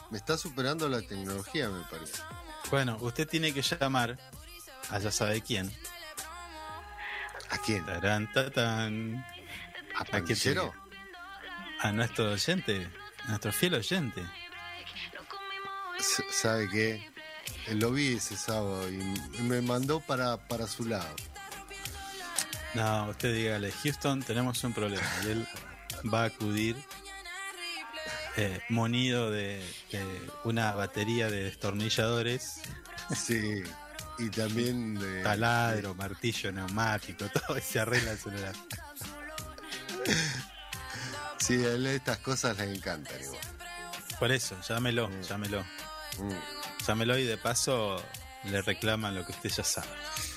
Me está superando la tecnología, me parece. Bueno, usted tiene que llamar a ya sabe quién. ¿A quién? Tarán, tatán. ¿A? A nuestro oyente, a nuestro fiel oyente. ¿Sabe qué? Eh, Lo vi ese sábado y me mandó para, para su lado. No, usted dígale, Houston, tenemos un problema. Y él va a acudir eh, munido de, de una batería de destornilladores, Sí, y también de... taladro, martillo, neumático, todo y se arregla el celular. Sí, a él estas cosas le encantan igual. Por eso, llámelo, llámelo. Mm. Llámelo y de paso le reclaman lo que usted ya sabe.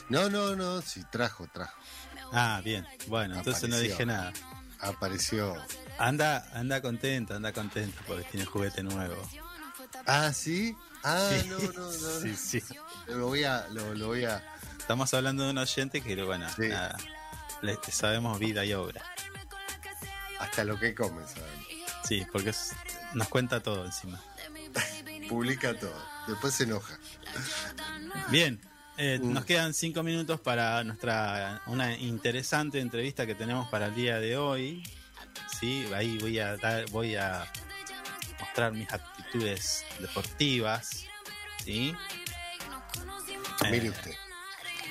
No, no, no, sí, trajo, trajo. Ah, bien. Bueno, entonces no dije nada. Apareció. Anda, anda contento, anda contento porque tiene juguete nuevo. Ah, ¿sí? Ah, Sí. no, no, no. Sí, sí. Lo voy a, lo, lo voy a. Estamos hablando de un oyente que, bueno, Sí. nada, le sabemos vida y obra. Hasta lo que come, ¿sabes? Sí, porque es- nos cuenta todo encima. Publica todo. Después se enoja. Bien, eh, Mm. nos quedan cinco minutos para nuestra una interesante entrevista que tenemos para el día de hoy. Sí, ahí voy a dar, voy a mostrar mis aptitudes deportivas. Sí. Mire Eh, usted.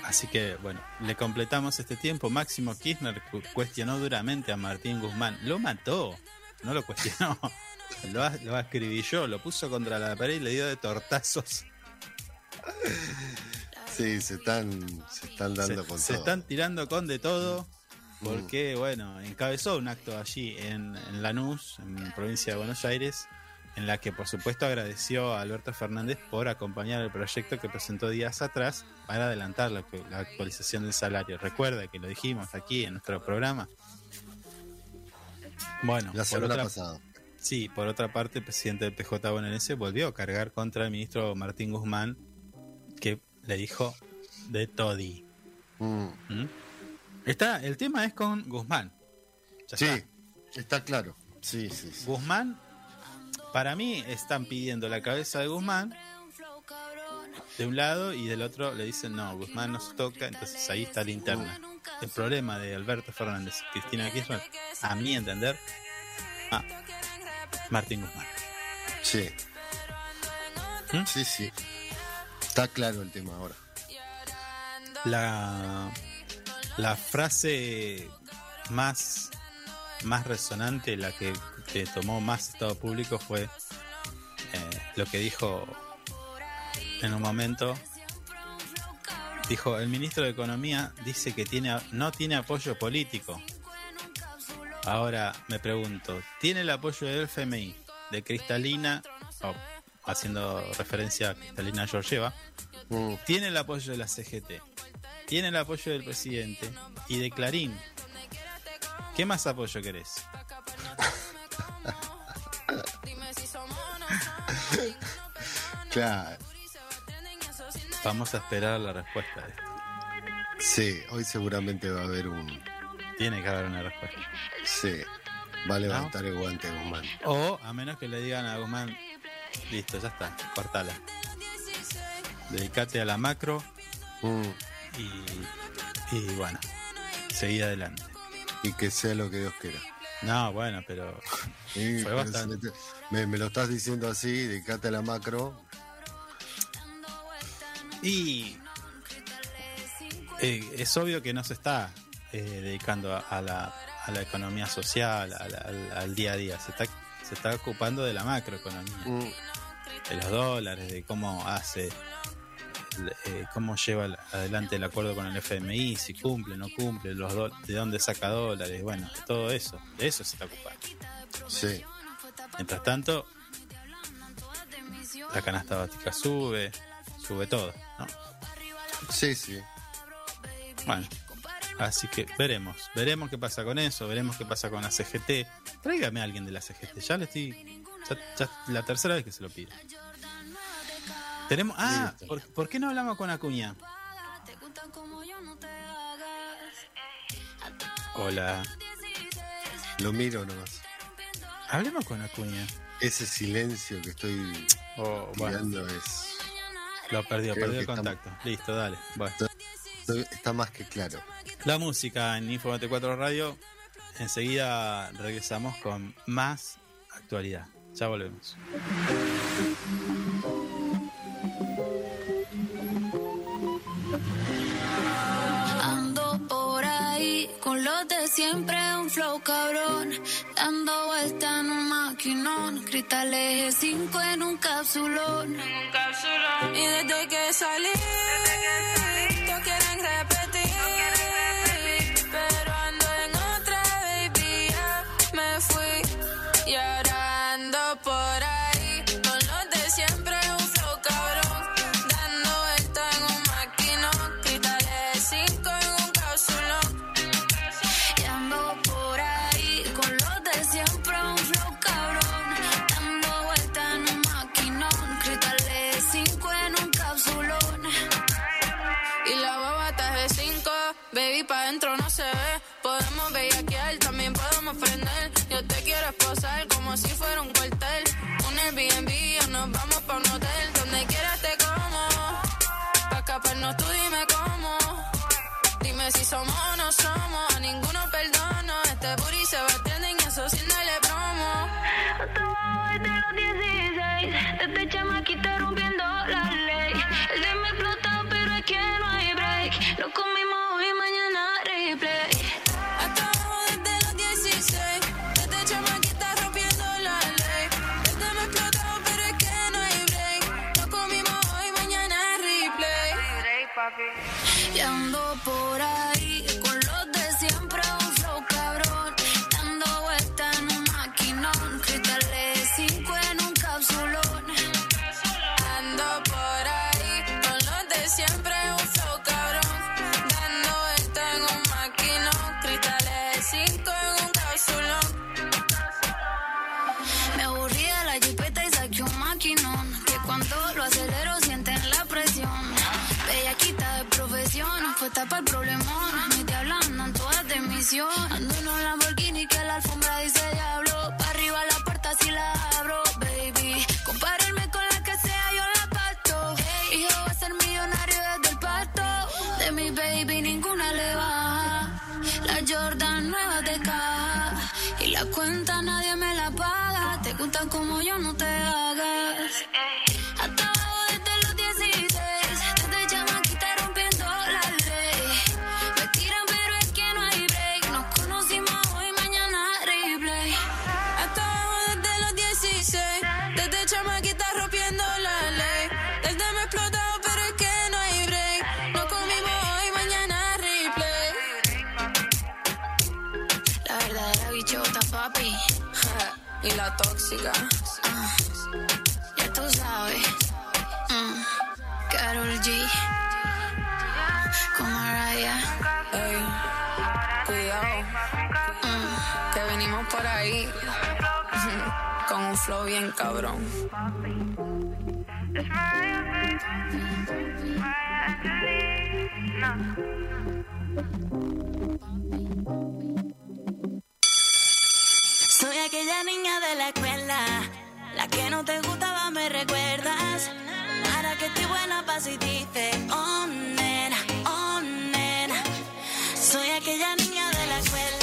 Así que, bueno, le completamos este tiempo. Máximo Kirchner cu- cuestionó duramente a Martín Guzmán. Lo mató, no lo cuestionó. Lo, lo acribilló, lo puso contra la pared y le dio de tortazos. Sí, se están, se están dando se, con se todo. están tirando con de todo. Mm. Porque, bueno, encabezó un acto allí en, en Lanús, en provincia de Buenos Aires, en la que, por supuesto, agradeció a Alberto Fernández por acompañar el proyecto que presentó días atrás para adelantar la, la actualización del salario. Recuerda que lo dijimos aquí en nuestro programa. Bueno, La semana otra, pasada. Sí, por otra parte, el presidente del PJ bonaerense volvió a cargar contra el ministro Martín Guzmán, que le dijo de todi. Mm. ¿Mm? Está, el tema es con Guzmán. Ya Sí, está. está. claro. Sí, sí, sí. Guzmán, para mí están pidiendo la cabeza de Guzmán de un lado y del otro le dicen no, Guzmán no se toca, entonces ahí está la interna. El problema de Alberto Fernández Cristina Kirchner, a mi entender, a Martín Guzmán. Sí. ¿Mm? Sí, sí. Está claro el tema ahora. La, la frase más, más resonante, la que, que tomó más estado público fue eh, lo que dijo en un momento. Dijo, el ministro de Economía dice que tiene, no tiene apoyo político. Ahora me pregunto, ¿tiene el apoyo del FMI, de Cristalina, o haciendo referencia a Cristalina Georgieva, Mm. tiene el apoyo de la CGT, tiene el apoyo del presidente y de Clarín. ¿Qué más apoyo querés? Claro. Vamos a esperar la respuesta de esto. Sí, hoy seguramente va a haber un. Tiene que haber una respuesta. Sí. Va a levantar el guante Guzmán. O a menos que le digan a Guzmán, listo, ya está, cortala. Dedicate a la macro Mm. y, y bueno, seguí adelante. Y que sea lo que Dios quiera. No, bueno, pero Sí, Fue pero bastante. me lo estás diciendo así, dedicate a la macro. Y eh, es obvio que no se está eh, dedicando a, a la, a la economía social, a la- al, al día a día. Se está, se está ocupando de la macroeconomía, Mm. de los dólares, de cómo hace, eh, cómo lleva adelante el acuerdo con el FMI, si cumple, no cumple, los do- de dónde saca dólares, bueno, todo eso. De eso se está ocupando. Sí. Mientras tanto, la canasta básica sube, sube todo, ¿no? Sí, sí. Bueno, así que veremos, veremos qué pasa con eso, veremos qué pasa con la CGT. Tráigame a alguien de la CGT, ya le estoy. Ya, ya la tercera vez que se lo pido. Tenemos. Ah. ¿por, por qué no hablamos con Acuña? Hola. Lo miro nomás. Hablemos con Acuña. Ese silencio que estoy Oh, bueno, tirando es. lo perdió, perdió el contacto. Listo, dale. Bueno. Está más que claro. La música en Info 24 Radio. Enseguida regresamos con más actualidad. Ya volvemos. Ando por ahí con los de siempre, un flow cabrón. Dando vuelta en un maquinón. Cristales 5 en un capsulón. Y desde que salí, todos quieren repetir. llorando por ahí con los de siempre. si somos o no somos, a ninguno perdono. Este booty está para el problema. Me te hablan todas de misión. y la tóxica. Uh, ya tú sabes. Mm. Carol G. Con Mariah. Ey, cuidado. Mm, que venimos por ahí. Con un flow bien cabrón. No. Soy aquella niña de la escuela, la que no te gustaba, me recuerdas. Ahora que estoy buena, paso y dice, oh nena, oh nena. Soy aquella niña de la escuela.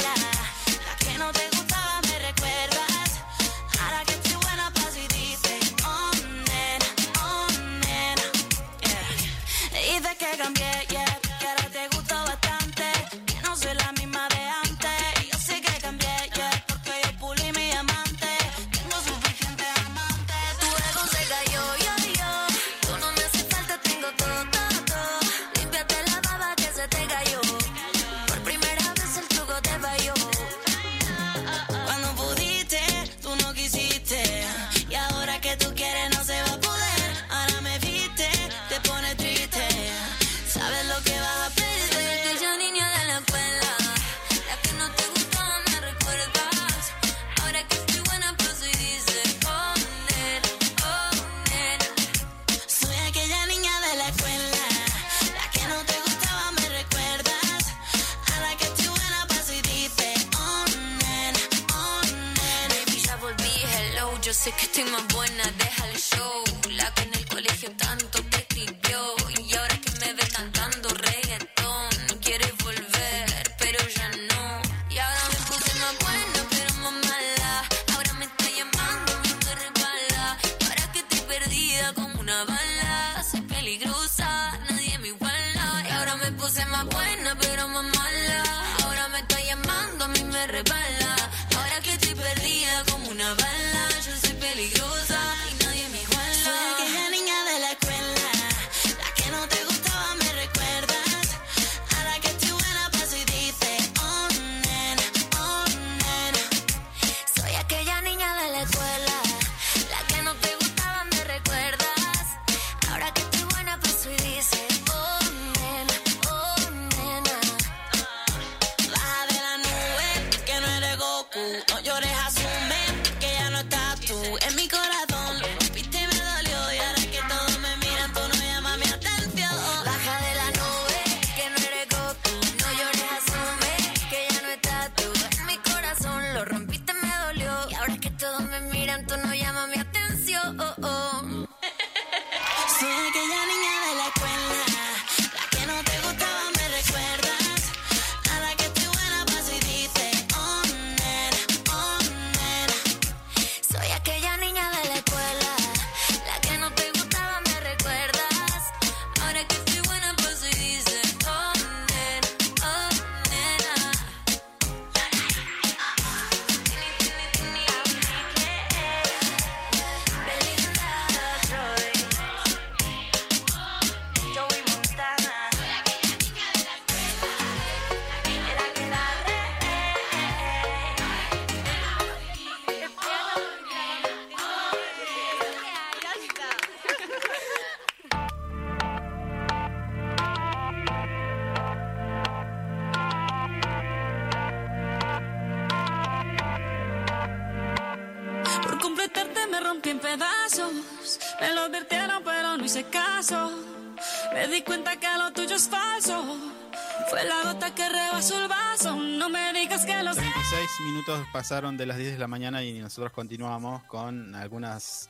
Pasaron de las 10 de la mañana y nosotros continuamos con algunas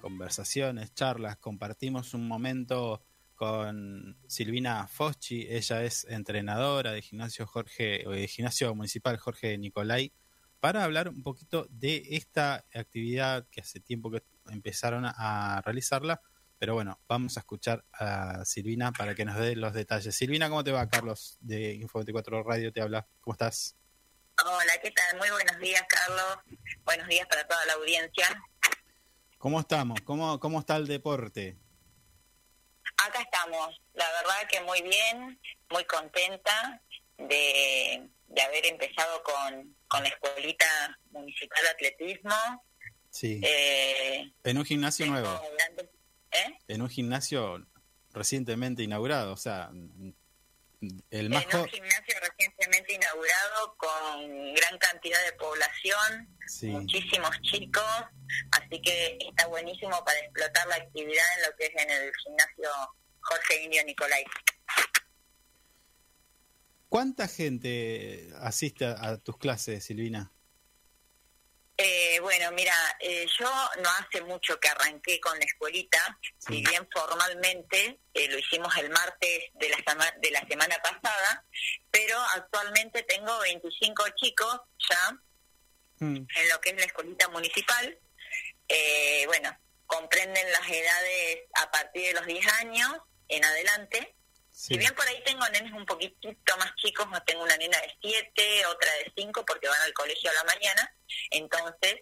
conversaciones, charlas. Compartimos un momento con Silvina Foschi. Ella es entrenadora de gimnasio Jorge, de gimnasio municipal Jorge Nicolai, para hablar un poquito de esta actividad que hace tiempo que empezaron a realizarla. Pero bueno, vamos a escuchar a Silvina para que nos dé los detalles. Silvina, ¿cómo te va? Carlos de Info24 Radio te habla. ¿Cómo estás? Hola, ¿qué tal? Muy buenos días, Carlos. Buenos días para toda la audiencia. ¿Cómo estamos? ¿Cómo, cómo está el deporte? Acá estamos, la verdad que muy bien, muy contenta de, de haber empezado con, con la escuelita municipal de atletismo. Sí. Eh, En un gimnasio nuevo. grandes- ¿eh? En un gimnasio recientemente inaugurado. O sea, el más En un gimnasio recientemente inaugurado con gran cantidad de población, Sí. muchísimos chicos, así que está buenísimo para explotar la actividad en lo que es en el gimnasio Jorge Indio Nicolai. ¿Cuánta gente asiste a tus clases, Silvina? Eh, bueno, mira, eh, yo no hace mucho que arranqué con la escuelita, si bien formalmente eh, lo hicimos el martes de la, sema- de la semana pasada, pero actualmente tengo 25 chicos ya en lo que es la escuelita municipal. Eh, bueno, comprenden las edades a partir de los 10 años en adelante. Si bien por ahí tengo nenes un poquitito más chicos, no tengo una nena de 7, otra de 5 porque van al colegio a la mañana, entonces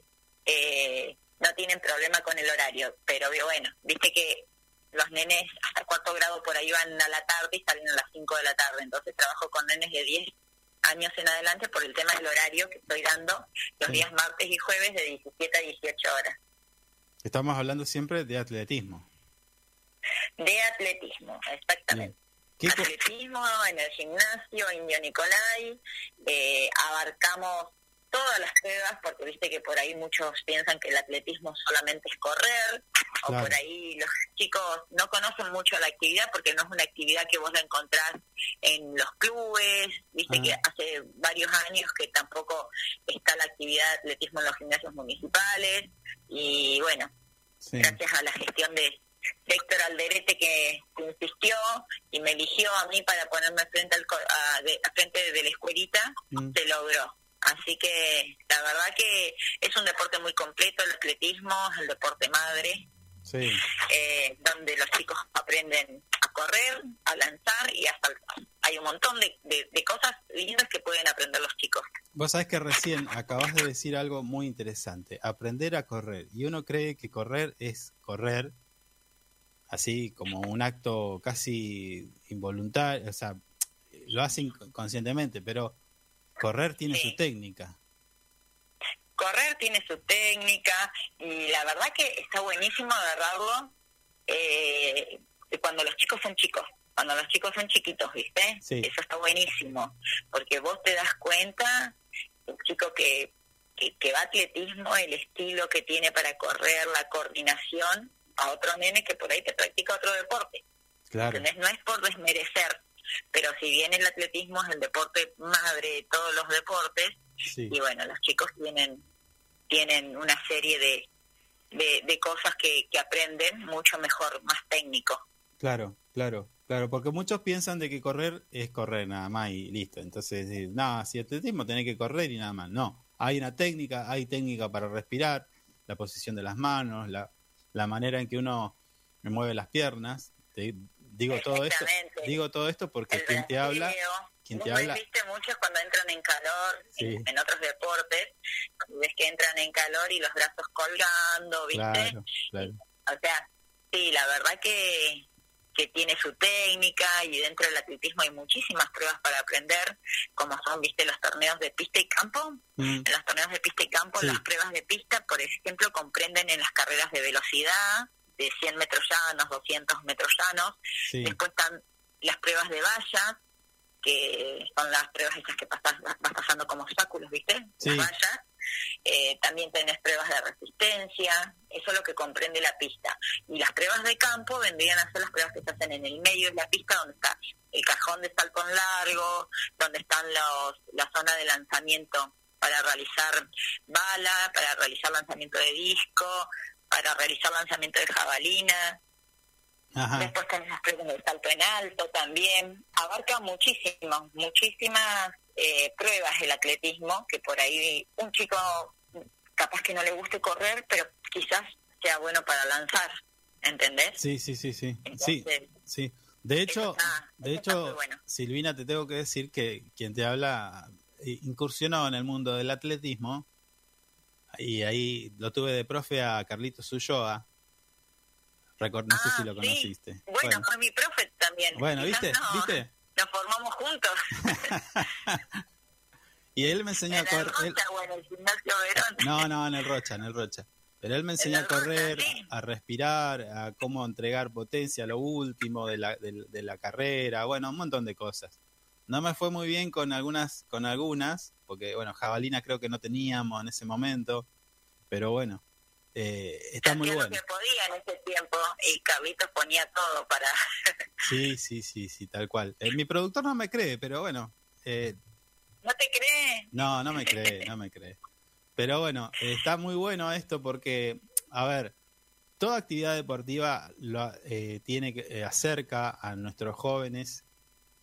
eh, no tienen problema con el horario. Pero bueno, viste que los nenes hasta cuarto grado por ahí van a la tarde y salen a las 5 de la tarde, entonces trabajo con nenes de 10 años en adelante por el tema del horario que estoy dando los Sí. días martes y jueves de 17 a 18 horas. Estamos hablando siempre de atletismo. De atletismo, exactamente. ¿Qué co- Atletismo en el gimnasio Indio Nicolai, eh, abarcamos todas las pruebas, porque viste que por ahí muchos piensan que el atletismo solamente es correr, o por ahí los chicos no conocen mucho la actividad porque no es una actividad que vos la encontrás en los clubes, viste Ah. que hace varios años que tampoco está la actividad de atletismo en los gimnasios municipales, y bueno, Sí. gracias a la gestión de Héctor Alderete que, que insistió y me eligió a mí para ponerme frente al a, de- a frente de la escuelita, Mm. se logró. Así que la verdad que es un deporte muy completo, el atletismo, el deporte madre, Sí. eh, donde los chicos aprenden a correr, a lanzar y a saltar. Hay un montón de, de- de cosas lindas que pueden aprender los chicos. Vos sabés que recién acabas de decir algo muy interesante, aprender a correr. Y uno cree que correr es correr, así como un acto casi involuntario, o sea, lo hace inconscientemente, pero correr tiene su técnica. correr tiene su técnica y la verdad que está buenísimo agarrarlo eh, cuando los chicos son chicos, cuando los chicos son chiquitos, ¿viste? Sí. Eso está buenísimo, porque vos te das cuenta, un chico que, que, que va a atletismo, el estilo que tiene para correr, la coordinación, a otro nene que por ahí te practica otro deporte. Claro. No es por desmerecer, pero si bien el atletismo es el deporte madre de todos los deportes, Sí. y bueno, los chicos tienen tienen una serie de, de, de cosas que, que aprenden mucho mejor, más técnico. Claro, claro, claro, porque muchos piensan de que correr es correr nada más y listo. Entonces, no, si atletismo tenés que correr y nada más. No, hay una técnica, hay técnica para respirar, la posición de las manos, la, la manera en que uno mueve las piernas. Te- digo todo esto, digo todo esto porque quien te habla, quien te habla, viste muchos cuando entran en calor, Sí. en, en otros deportes, ves que entran en calor y los brazos colgando, ¿viste? claro, claro. O sea, sí, la verdad que, que tiene su técnica y dentro del atletismo hay muchísimas pruebas para aprender, como son, viste, los torneos de pista y campo. Mm, En los torneos de pista y campo, Sí. las pruebas de pista, por ejemplo, comprenden en las carreras de velocidad, de 100 metros llanos, 200 metros llanos. Sí. Después están las pruebas de valla, que son las pruebas esas que pasas, vas pasando como obstáculos, ¿viste? Sí. Las vallas. Eh, también tenés pruebas de resistencia, eso es lo que comprende la pista. Y las pruebas de campo vendrían a ser las pruebas que se hacen en el medio de la pista, donde está el cajón de salto en largo, donde están los, la zona de lanzamiento para realizar bala, para realizar lanzamiento de disco, para realizar lanzamiento de jabalina. Ajá. Después tenés las pruebas de salto en alto también. Abarca muchísimo, muchísimas eh, pruebas el atletismo, que por ahí un chico capaz que no le guste correr, pero quizás sea bueno para lanzar, ¿entendés? Sí, sí, sí, sí. Sí, Entonces, sí. De hecho, está- de hecho, bueno. Silvina, te tengo que decir que quien te habla eh, incursionó en el mundo del atletismo y ahí lo tuve de profe a Carlitos Ulloa. Record, no sé Ah, si lo sí. conociste. Bueno, Bueno, fue mi profe también. Bueno, Quizás ¿viste? no- ¿Viste? Nos formamos juntos. y él me enseñó a en correr. Rocha o en el gimnasio Verón. No, no, en el Rocha, en el Rocha. Pero él me enseñó a Rocha, correr, sí. a respirar, a cómo entregar potencia, lo último de la, de, de la carrera, bueno, un montón de cosas. No me fue muy bien con algunas, con algunas, porque bueno, jabalina creo que no teníamos en ese momento, pero bueno, eh, está muy bueno. que podía en ese tiempo y Carlitos ponía todo para... Sí, sí, sí, sí, tal cual. Eh, mi productor no me cree, pero bueno, eh, ¿No te crees? No, no me cree, no me cree. Pero bueno, está muy bueno esto porque, a ver, toda actividad deportiva lo, eh, tiene que acerca a nuestros jóvenes,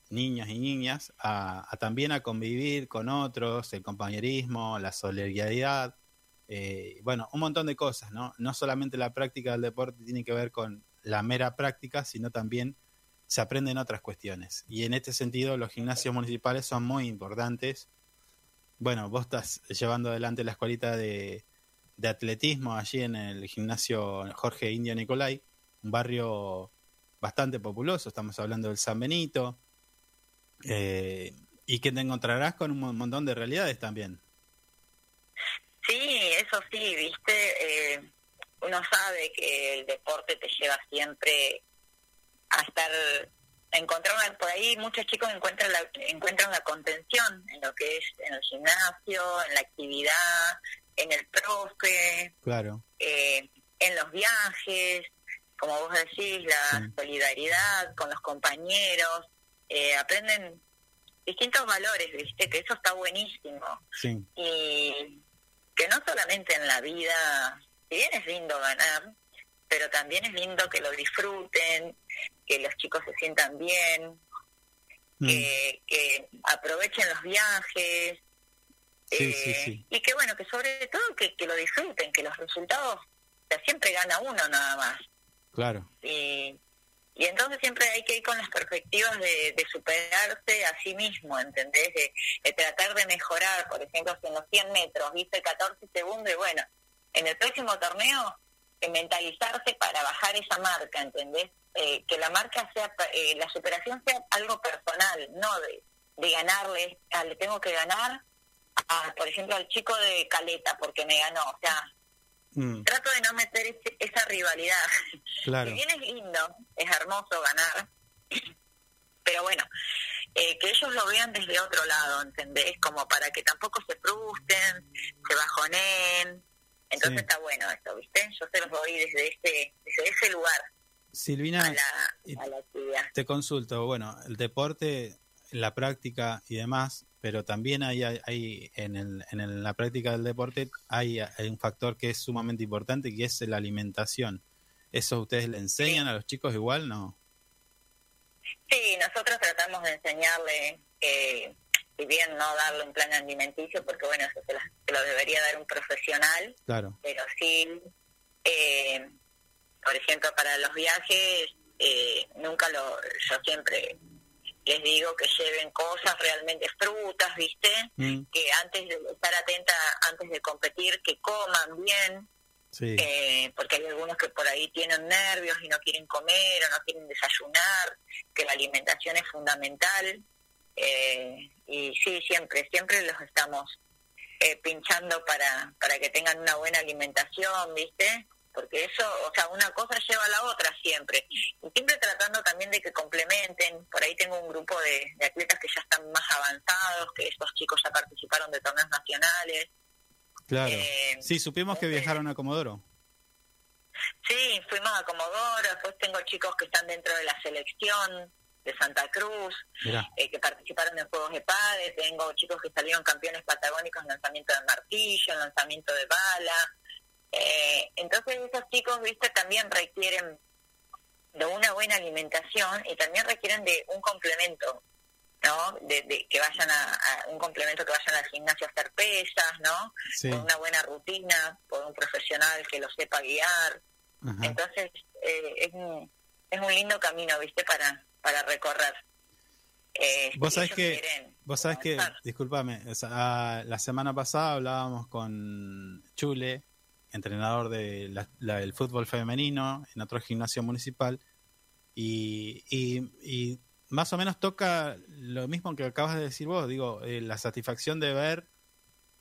niños y niñas, a, a también a convivir con otros, el compañerismo, la solidaridad, eh, bueno, un montón de cosas, ¿no? No solamente la práctica del deporte tiene que ver con la mera práctica, sino también se aprenden otras cuestiones. Y en este sentido, los gimnasios municipales son muy importantes. Bueno, vos estás llevando adelante la escuelita de, de atletismo allí en el gimnasio Jorge Indio Nicolai, un barrio bastante populoso, estamos hablando del San Benito, eh, y que te encontrarás con un mon- montón de realidades también. Sí, eso sí, viste, eh, uno sabe que el deporte te lleva siempre a estar, a encontrar una- por ahí muchos chicos encuentran la, encuentran la contención en lo que es en el gimnasio, en la actividad, en el profe, Claro, eh, en los viajes, como vos decís, la Sí. solidaridad con los compañeros, eh, aprenden distintos valores, viste, que eso está buenísimo. Sí, y que no solamente en la vida, si bien es lindo ganar, pero también es lindo que lo disfruten, que los chicos se sientan bien, Mm, que, que aprovechen los viajes, Sí, eh, sí, sí. y que bueno, que sobre todo que, que lo disfruten, que los resultados, o sea, siempre gana uno nada más. claro, Y, y entonces siempre hay que ir con las perspectivas de, de superarse a sí mismo, ¿entendés? De, tratar de mejorar, por ejemplo, si en los 100 metros hice 14 segundos, y bueno, en el próximo torneo, eh, mentalizarse para bajar esa marca, ¿entendés? Eh, que la marca sea, eh, la superación sea algo personal, no de, de ganarle, ah, le tengo que ganar, a, por ejemplo, al chico de Caleta porque me ganó, o sea, Mm, trato de no meter ese- esa rivalidad. claro. Si bien es lindo, es hermoso ganar, pero bueno, eh, que ellos lo vean desde otro lado, ¿entendés? Como para que tampoco se frustren, se bajonen. Entonces Sí. está bueno esto, ¿viste? Yo se los doy desde ese, desde ese lugar Silvina, a la, a la te consulto, bueno, el deporte, la práctica y demás, pero también hay, hay, hay en, el, en el- la práctica del deporte hay, hay un factor que es sumamente importante que es la alimentación. ¿Eso ustedes le enseñan a los chicos igual? No. Sí, nosotros tratamos de enseñarle, eh, si bien no darle un plan alimenticio, porque bueno, eso se, las- se lo debería dar un profesional, Claro, pero sí, eh, por ejemplo, para los viajes, eh, nunca lo, yo siempre les digo que lleven cosas realmente frutas, ¿viste? Mm, Que antes de estar atenta, antes de competir, que coman bien, sí, eh, porque hay algunos que por ahí tienen nervios y no quieren comer o no quieren desayunar, que la alimentación es fundamental. eh, y sí, siempre, siempre los estamos eh, pinchando para, para que tengan una buena alimentación, ¿viste? Porque eso, o sea, una cosa lleva a la otra siempre. Y siempre tratando también de que complementen. Por ahí tengo un grupo de, de atletas que ya están más avanzados, que estos chicos ya participaron de torneos nacionales. Claro. Eh, Sí, supimos que viajaron a Comodoro. Sí, fuimos a Comodoro, después tengo chicos que están dentro de la selección de Santa Cruz, eh, que participaron en Juegos de Padre, tengo chicos que salieron campeones patagónicos en lanzamiento de martillo, en lanzamiento de bala. Eh, entonces esos chicos, viste, también requieren de una buena alimentación y también requieren de un complemento, ¿no? De, de que vayan a, a un complemento que vayan al gimnasio a hacer pesas, ¿no? Sí. Con una buena rutina, por un profesional que lo sepa guiar. Ajá. Entonces, eh, es, un, es un lindo camino, ¿viste? Para, para recorrer. Eh, Vos sabés que, vos sabés que, discúlpame, o sea, ah, la semana pasada hablábamos con Chule, entrenador de la- la- del fútbol femenino en otro gimnasio municipal, y, y- y más o menos toca lo mismo que acabas de decir vos, digo, eh, la satisfacción de ver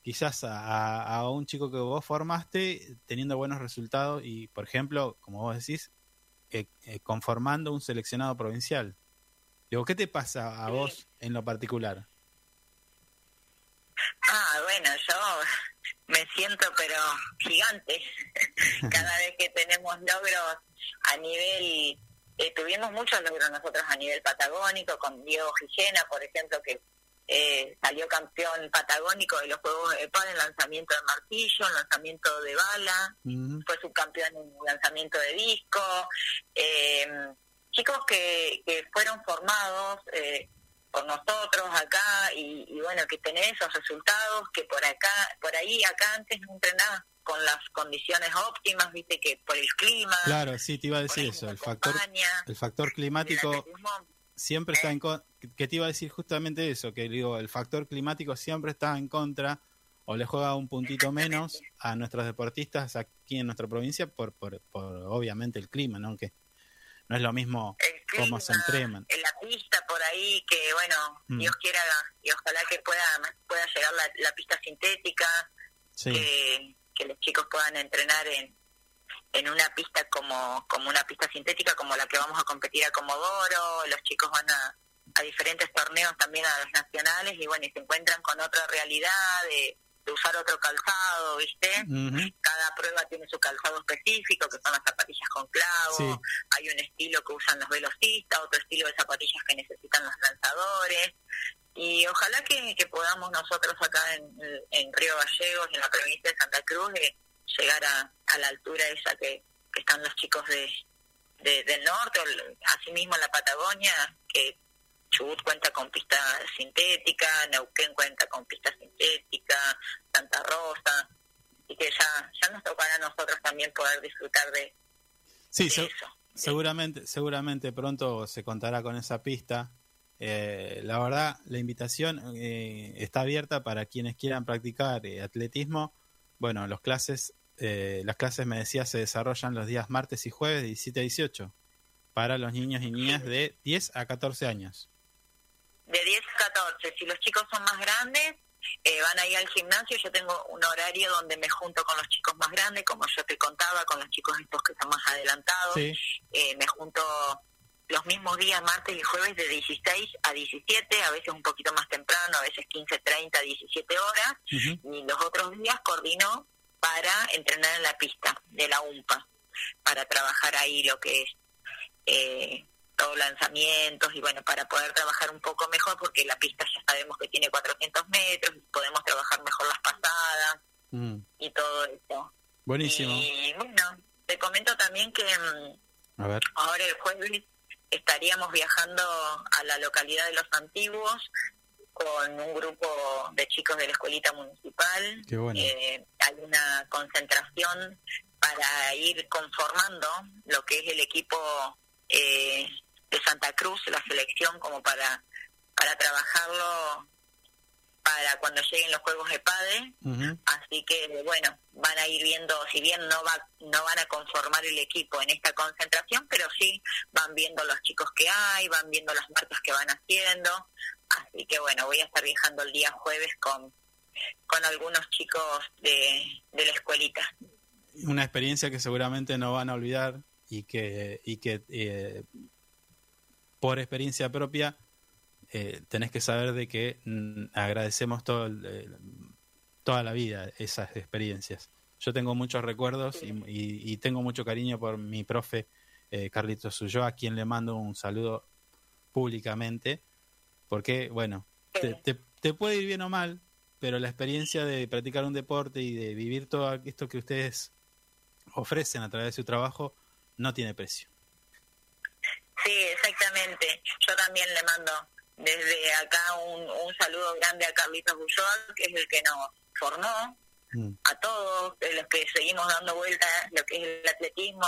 quizás a, a- a un chico que vos formaste teniendo buenos resultados y, por ejemplo, como vos decís, eh, eh, conformando un seleccionado provincial. Digo, ¿qué te pasa a vos en lo particular? Ah, bueno, yo me siento pero gigante cada vez que tenemos logros a nivel, eh, tuvimos muchos logros nosotros a nivel patagónico, con Diego Gillena, por ejemplo, que eh, salió campeón patagónico de los Juegos de Paz en lanzamiento de martillo, en lanzamiento de bala, fue subcampeón en lanzamiento de disco. Eh, chicos que, que fueron formados eh, por nosotros acá y, y bueno, que tenés esos resultados que por acá, por ahí acá antes no entrenabas con las condiciones óptimas, viste que por el clima, Claro, sí, te iba a decir eso. El factor, el factor climático siempre está en contra. Que te iba a decir justamente eso, que digo, el factor climático siempre está en contra o le juega un puntito menos a nuestros deportistas aquí en nuestra provincia por, por, por obviamente el clima, ¿no? Que no es lo mismo clima, cómo se entrenan. en la pista por ahí, que bueno, Mm. Dios quiera y ojalá que pueda, pueda llegar la, la pista sintética, Sí, que, que los chicos puedan entrenar en, en una pista como, como una pista sintética como la que vamos a competir a Comodoro, los chicos van a, a diferentes torneos también a los nacionales y bueno, y se encuentran con otra realidad de, de usar otro calzado, ¿viste? Cada prueba tiene su calzado específico, que son las zapatillas con clavo, Sí. hay un estilo que usan los velocistas, otro estilo de zapatillas que necesitan los lanzadores, y ojalá que, que podamos nosotros acá en, en Río Gallegos, en la provincia de Santa Cruz, de llegar a, a la altura esa que, que están los chicos de, de- del norte, o asimismo en la Patagonia, que Chubut cuenta con pista sintética, Neuquén cuenta con pista sintética, Santa Rosa, y que ya, ya nos tocará a nosotros también poder disfrutar de, sí de se- eso. seguramente, seguramente pronto se contará con esa pista. Eh, la verdad, la invitación eh, está abierta para quienes quieran practicar eh, atletismo. Bueno, los clases, eh, las clases, me decía, se desarrollan los días martes y jueves de 17 a 18 para los niños y niñas de 10 a 14 años. De 10 a 14. Si los chicos son más grandes, eh, van ahí al gimnasio. Yo tengo un horario donde me junto con los chicos más grandes, como yo te contaba, con los chicos estos que son más adelantados. Sí. Eh, me junto los mismos días, martes y jueves, de 16 a 17, a veces un poquito más temprano, a veces 15, 30, 17 horas. Y los otros días coordino para entrenar en la pista de la UMPA, para trabajar ahí lo que es eh, todos lanzamientos y bueno, para poder trabajar un poco mejor, porque la pista ya sabemos que tiene 400 metros, podemos trabajar mejor las pasadas Mm, y todo eso. Buenísimo. Y bueno, te comento también que mm, A ver. ahora el jueves estaríamos viajando a la localidad de Los Antiguos con un grupo de chicos de la escuelita municipal. Qué bueno. Eh, hay una concentración para ir conformando lo que es el equipo eh, de Santa Cruz, la selección, como para, para trabajarlo para cuando lleguen los Juegos de. Ujú. Así que, bueno, van a ir viendo, si bien no va, no van a conformar el equipo en esta concentración, pero sí van viendo los chicos que hay, van viendo las marcas que van haciendo. Así que, bueno, voy a estar viajando el día jueves con, con algunos chicos de, de la escuelita. Una experiencia que seguramente no van a olvidar y que, y que eh, por experiencia propia eh, tenés que saber de que mm, agradecemos todo el, toda la vida esas experiencias. Yo tengo muchos recuerdos y, y- y tengo mucho cariño por mi profe eh, Carlitos Suyo, a quien le mando un saludo públicamente, porque, bueno, te, te- te puede ir bien o mal, pero la experiencia de practicar un deporte y de vivir todo esto que ustedes ofrecen a través de su trabajo no tiene precio. Sí, exactamente. Yo también le mando desde acá un, un saludo grande a Carlitos Bullón, que es el que nos formó, a todos los que seguimos dando vueltas lo que es el atletismo,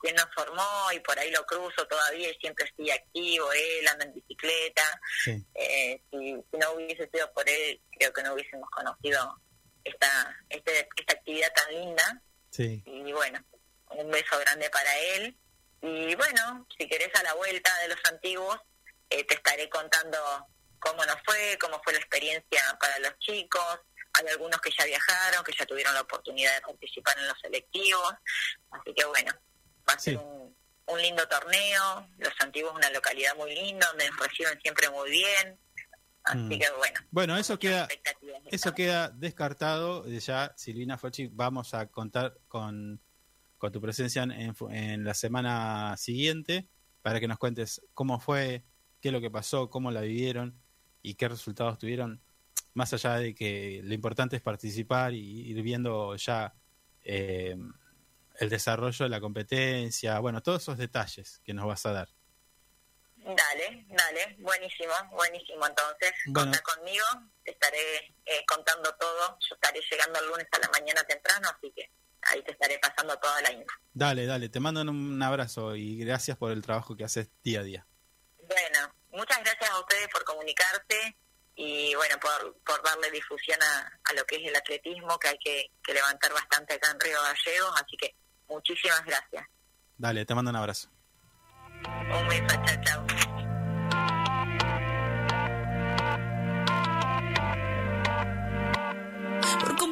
quien nos formó y por ahí lo cruzo todavía y siempre estoy activo, él anda en bicicleta. Sí. Eh, si, si no hubiese sido por él, creo que no hubiésemos conocido esta, este, esta actividad tan linda Sí. y bueno, un beso grande para él. Y bueno, si querés a la vuelta de los antiguos, eh, te estaré contando cómo nos fue, cómo fue la experiencia para los chicos. Hay algunos que ya viajaron, que ya tuvieron la oportunidad de participar en los selectivos. Así que bueno, va a ser un, un lindo torneo. Los antiguos es una localidad muy linda, donde nos reciben siempre muy bien. Así Mm. que bueno, Bueno, eso queda, eso queda descartado. Ya, Silvina Fochi, vamos a contar con, con tu presencia en, la semana siguiente para que nos cuentes cómo fue, qué es lo que pasó, cómo la vivieron y qué resultados tuvieron. Más allá de que lo importante es participar y ir viendo ya eh, el desarrollo de la competencia, bueno, todos esos detalles que nos vas a dar. Dale, dale, buenísimo, buenísimo. Entonces, Bueno. contá conmigo, te estaré eh, contando todo. Yo estaré llegando el lunes a la mañana temprano, así que ahí te estaré pasando toda la info. Dale, dale, te mando un abrazo y gracias por el trabajo que haces día a día. Bueno, muchas gracias a ustedes por comunicarse y bueno, por, por darle difusión a, a lo que es el atletismo, que hay que, que levantar bastante acá en Río Gallegos, así que muchísimas gracias. Dale, te mando un abrazo. Un beso, chao, chao.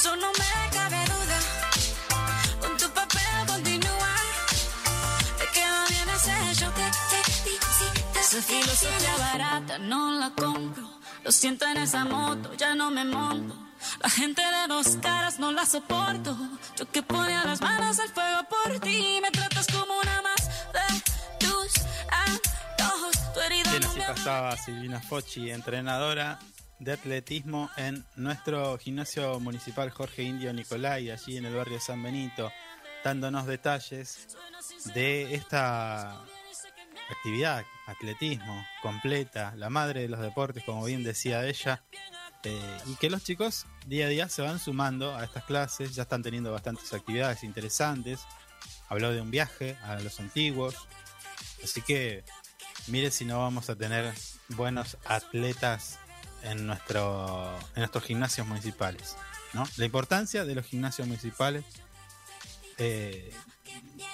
Eso no me cabe duda. Con tu papel continúa. Te queda bien ese show. Te felicito Esa que filosofía barata no la compro. Lo siento en esa moto, ya no me monto. La gente de dos caras no la soporto. Yo que ponía las manos al fuego por ti. Me tratas como una más de tus antojos. Tu herida Bien, no así me pasaba Silvina Fochi, entrenadora de atletismo en nuestro gimnasio municipal Jorge Indio Nicolai, allí en el barrio San Benito, dándonos detalles de esta actividad, atletismo completa, la madre de los deportes, como bien decía ella, eh, y que los chicos día a día se van sumando a estas clases, ya están teniendo bastantes actividades interesantes. Habló de un viaje a los antiguos, así que mire si no vamos a tener buenos atletas en nuestro en nuestros gimnasios municipales, ¿no? La importancia de los gimnasios municipales, eh,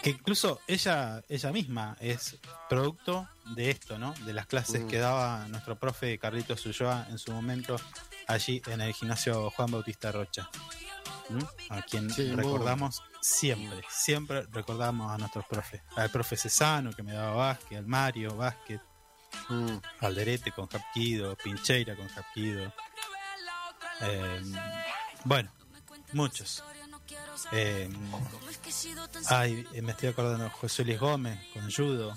que incluso ella ella misma es producto de esto, ¿no? De las clases Mm. que daba nuestro profe Carlitos Ulloa en su momento allí en el gimnasio Juan Bautista Rocha, a quien Sí, recordamos siempre, siempre recordamos a nuestros profes, al profe Cesano que me daba básquet, al Mario básquet, Mm. Alderete con Japquido, Pincheira con Japquido. Eh, bueno, muchos. Eh, ay, me estoy acordando, José Luis Gómez con Judo.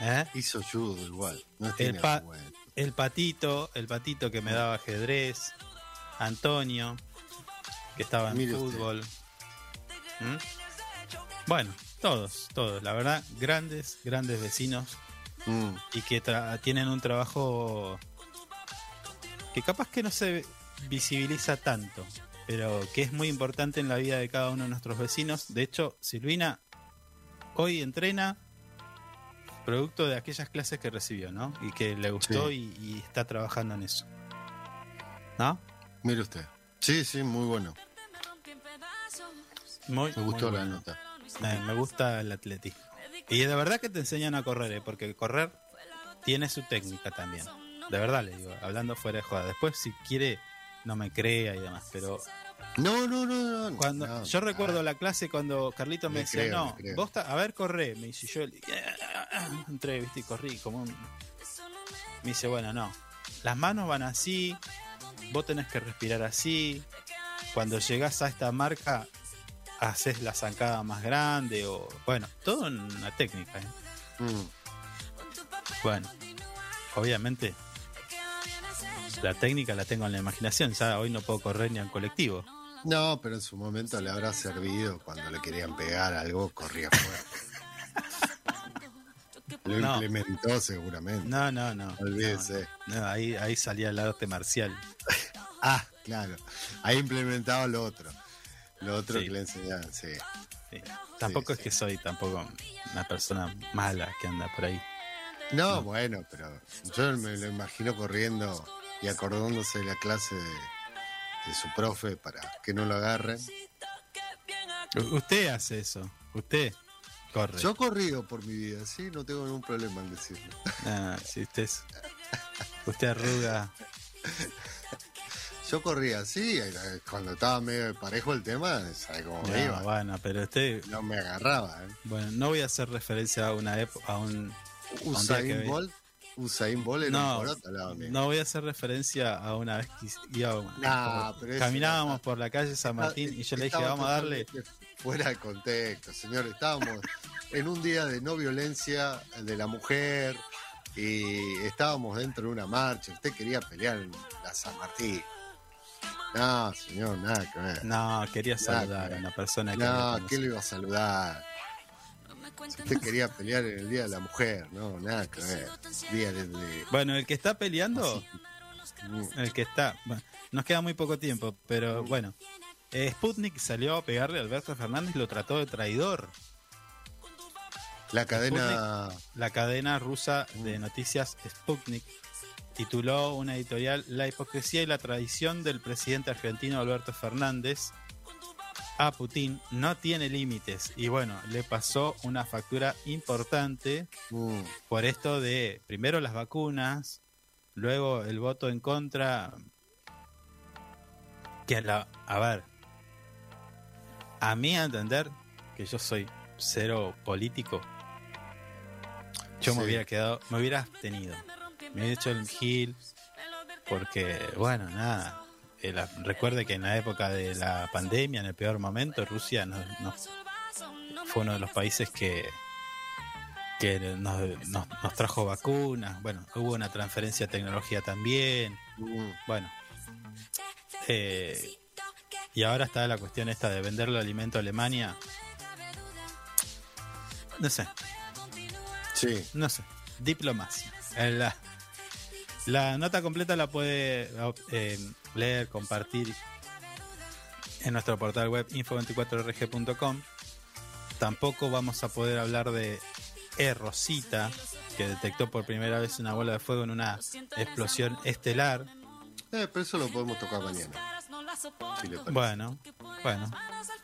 ¿Eh? Hizo judo igual. No El, pa- patito, el patito que me daba ajedrez, Antonio, que estaba en Mire fútbol. ¿Mm? Bueno, todos, todos, la verdad, grandes, grandes vecinos Mm. y que tra- tienen un trabajo que capaz que no se visibiliza tanto, pero que es muy importante en la vida de cada uno de nuestros vecinos. De hecho, Silvina hoy entrena producto de aquellas clases que recibió, ¿no? Y que le gustó y, y está trabajando en eso. ¿No? Mire usted. Sí, sí, muy bueno. Muy, Me gustó muy la bueno. nota. Eh, me gusta el atletismo. Y de verdad que te enseñan a correr, ¿eh? porque correr tiene su técnica también. De verdad le digo, hablando fuera de joda. Después, si quiere, no me crea y demás. Pero No, no, no, no. cuando no, yo recuerdo ah, la clase cuando Carlito me decía, creo, no, vos a ver, corre. Me dice yo, entré, viste, y corrí como un. Me dice, bueno, no. Las manos van así, vos tenés que respirar así. Cuando llegás a esta marca, haces la zancada más grande o. Bueno, todo en una técnica, ¿eh? mm. Bueno, obviamente la técnica la tengo en la imaginación, ya hoy no puedo correr ni en colectivo. No, pero en su momento le habrá servido cuando le querían pegar algo, corría fuerte. Lo No. implementó seguramente. No, no, no. Olvídese. No, no, ahí, ahí salía el arte marcial. Ah, claro. Ahí implementaba lo otro. Lo otro Sí. que le enseñaban, sí. Sí. Tampoco es que soy tampoco una persona mala que anda por ahí. No, bueno, pero yo me lo imagino corriendo y acordándose de la clase de, de su profe para que no lo agarren. U- Usted hace eso. Usted corre. Yo he corrido por mi vida, sí, no tengo ningún problema en decirlo. Ah, si usted es- Usted arruga. Yo corría, sí, eh, cuando estaba medio parejo el tema, ¿sabe cómo me iba? bueno, pero usted. No me agarraba, ¿eh? Bueno, no voy a hacer referencia a una época, a un. Usain Bolt, Usain Bolt era No, un poroto lado mío. No voy a hacer referencia a una vez que iba, Nah, caminábamos era- por la calle San Martín y yo le dije, vamos a darle. Fuera de contexto, señor. Estábamos en un día de no violencia de la mujer y estábamos dentro de una marcha. Usted quería pelear en la San Martín. No, señor, nada que ver. No, quería Nada saludar que a una persona que. No. ¿qué le iba a saludar? Usted quería pelear en el Día de la Mujer, no, nada que ver. Día de... de- Bueno, el que está peleando, Mm. el que está. bueno, nos queda muy poco tiempo, pero bueno. eh, Sputnik salió a pegarle a Alberto Fernández y lo trató de traidor. La cadena... La cadena rusa de noticias Sputnik tituló una editorial La hipocresía y la traición del presidente argentino Alberto Fernández a Putin no tiene límites. Y bueno, le pasó una factura importante Mm. por esto de primero las vacunas, luego el voto en contra. Que la. A ver. A mí a entender que yo soy cero político. Yo me hubiera quedado, me hubiera abstenido. Me hubiera hecho el gil. Porque, bueno, nada. eh, la- recuerde que en la época de la pandemia, en el peor momento, Rusia no, no- fue uno de los países que, que nos, nos- nos trajo vacunas. Bueno, hubo una transferencia de tecnología también. Mm. Bueno. Eh, y ahora está la cuestión esta de venderle alimento a Alemania. No sé, Sí. no sé. Diplomacia. La, la nota completa la puede eh, leer, compartir en nuestro portal web info24rg.com. Tampoco vamos a poder hablar de E. Rosita, que detectó por primera vez una bola de fuego en una explosión estelar. Eh, pero eso lo podemos tocar mañana. si. Bueno, bueno.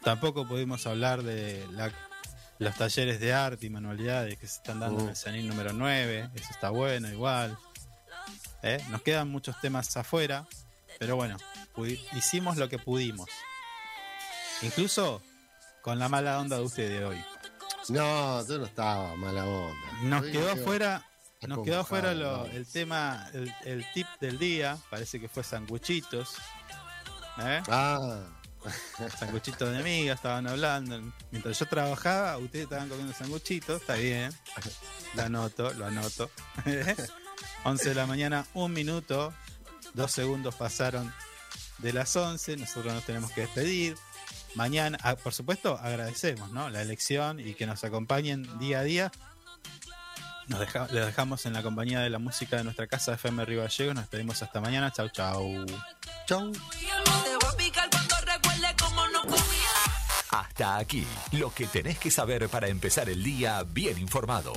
Tampoco pudimos hablar de la- los talleres de arte y manualidades que se están dando en el Sanil número 9. Eso está bueno, igual. ¿Eh? Nos quedan muchos temas afuera, pero bueno, hicimos lo que pudimos. Incluso con la mala onda de usted de hoy. No, yo no estaba mala onda. Nos quedó me afuera, a nos quedó lo- ¿no? el tema, el, el tip del día. Parece que fue sanguchitos. ¿Eh? Ah, Sanguchitos de amigas, estaban hablando. Mientras yo trabajaba, ustedes estaban comiendo sanguchitos, está bien. Lo anoto, lo anoto. 11 de la mañana, un minuto, dos segundos pasaron de las 11, nosotros nos tenemos que despedir. Mañana, ah, por supuesto, agradecemos ¿no? la elección y que nos acompañen día a día. Nos deja- les dejamos en la compañía de la música de nuestra casa FM Río Gallegos. Nos despedimos hasta mañana. Chau, chau. chau. Hasta aquí, lo que tenés que saber para empezar el día bien informado.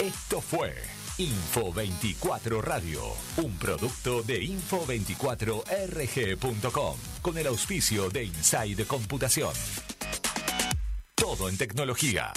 Esto fue Info 24 Radio, un producto de info24rg.com con el auspicio de Inside Computación. Todo en tecnología.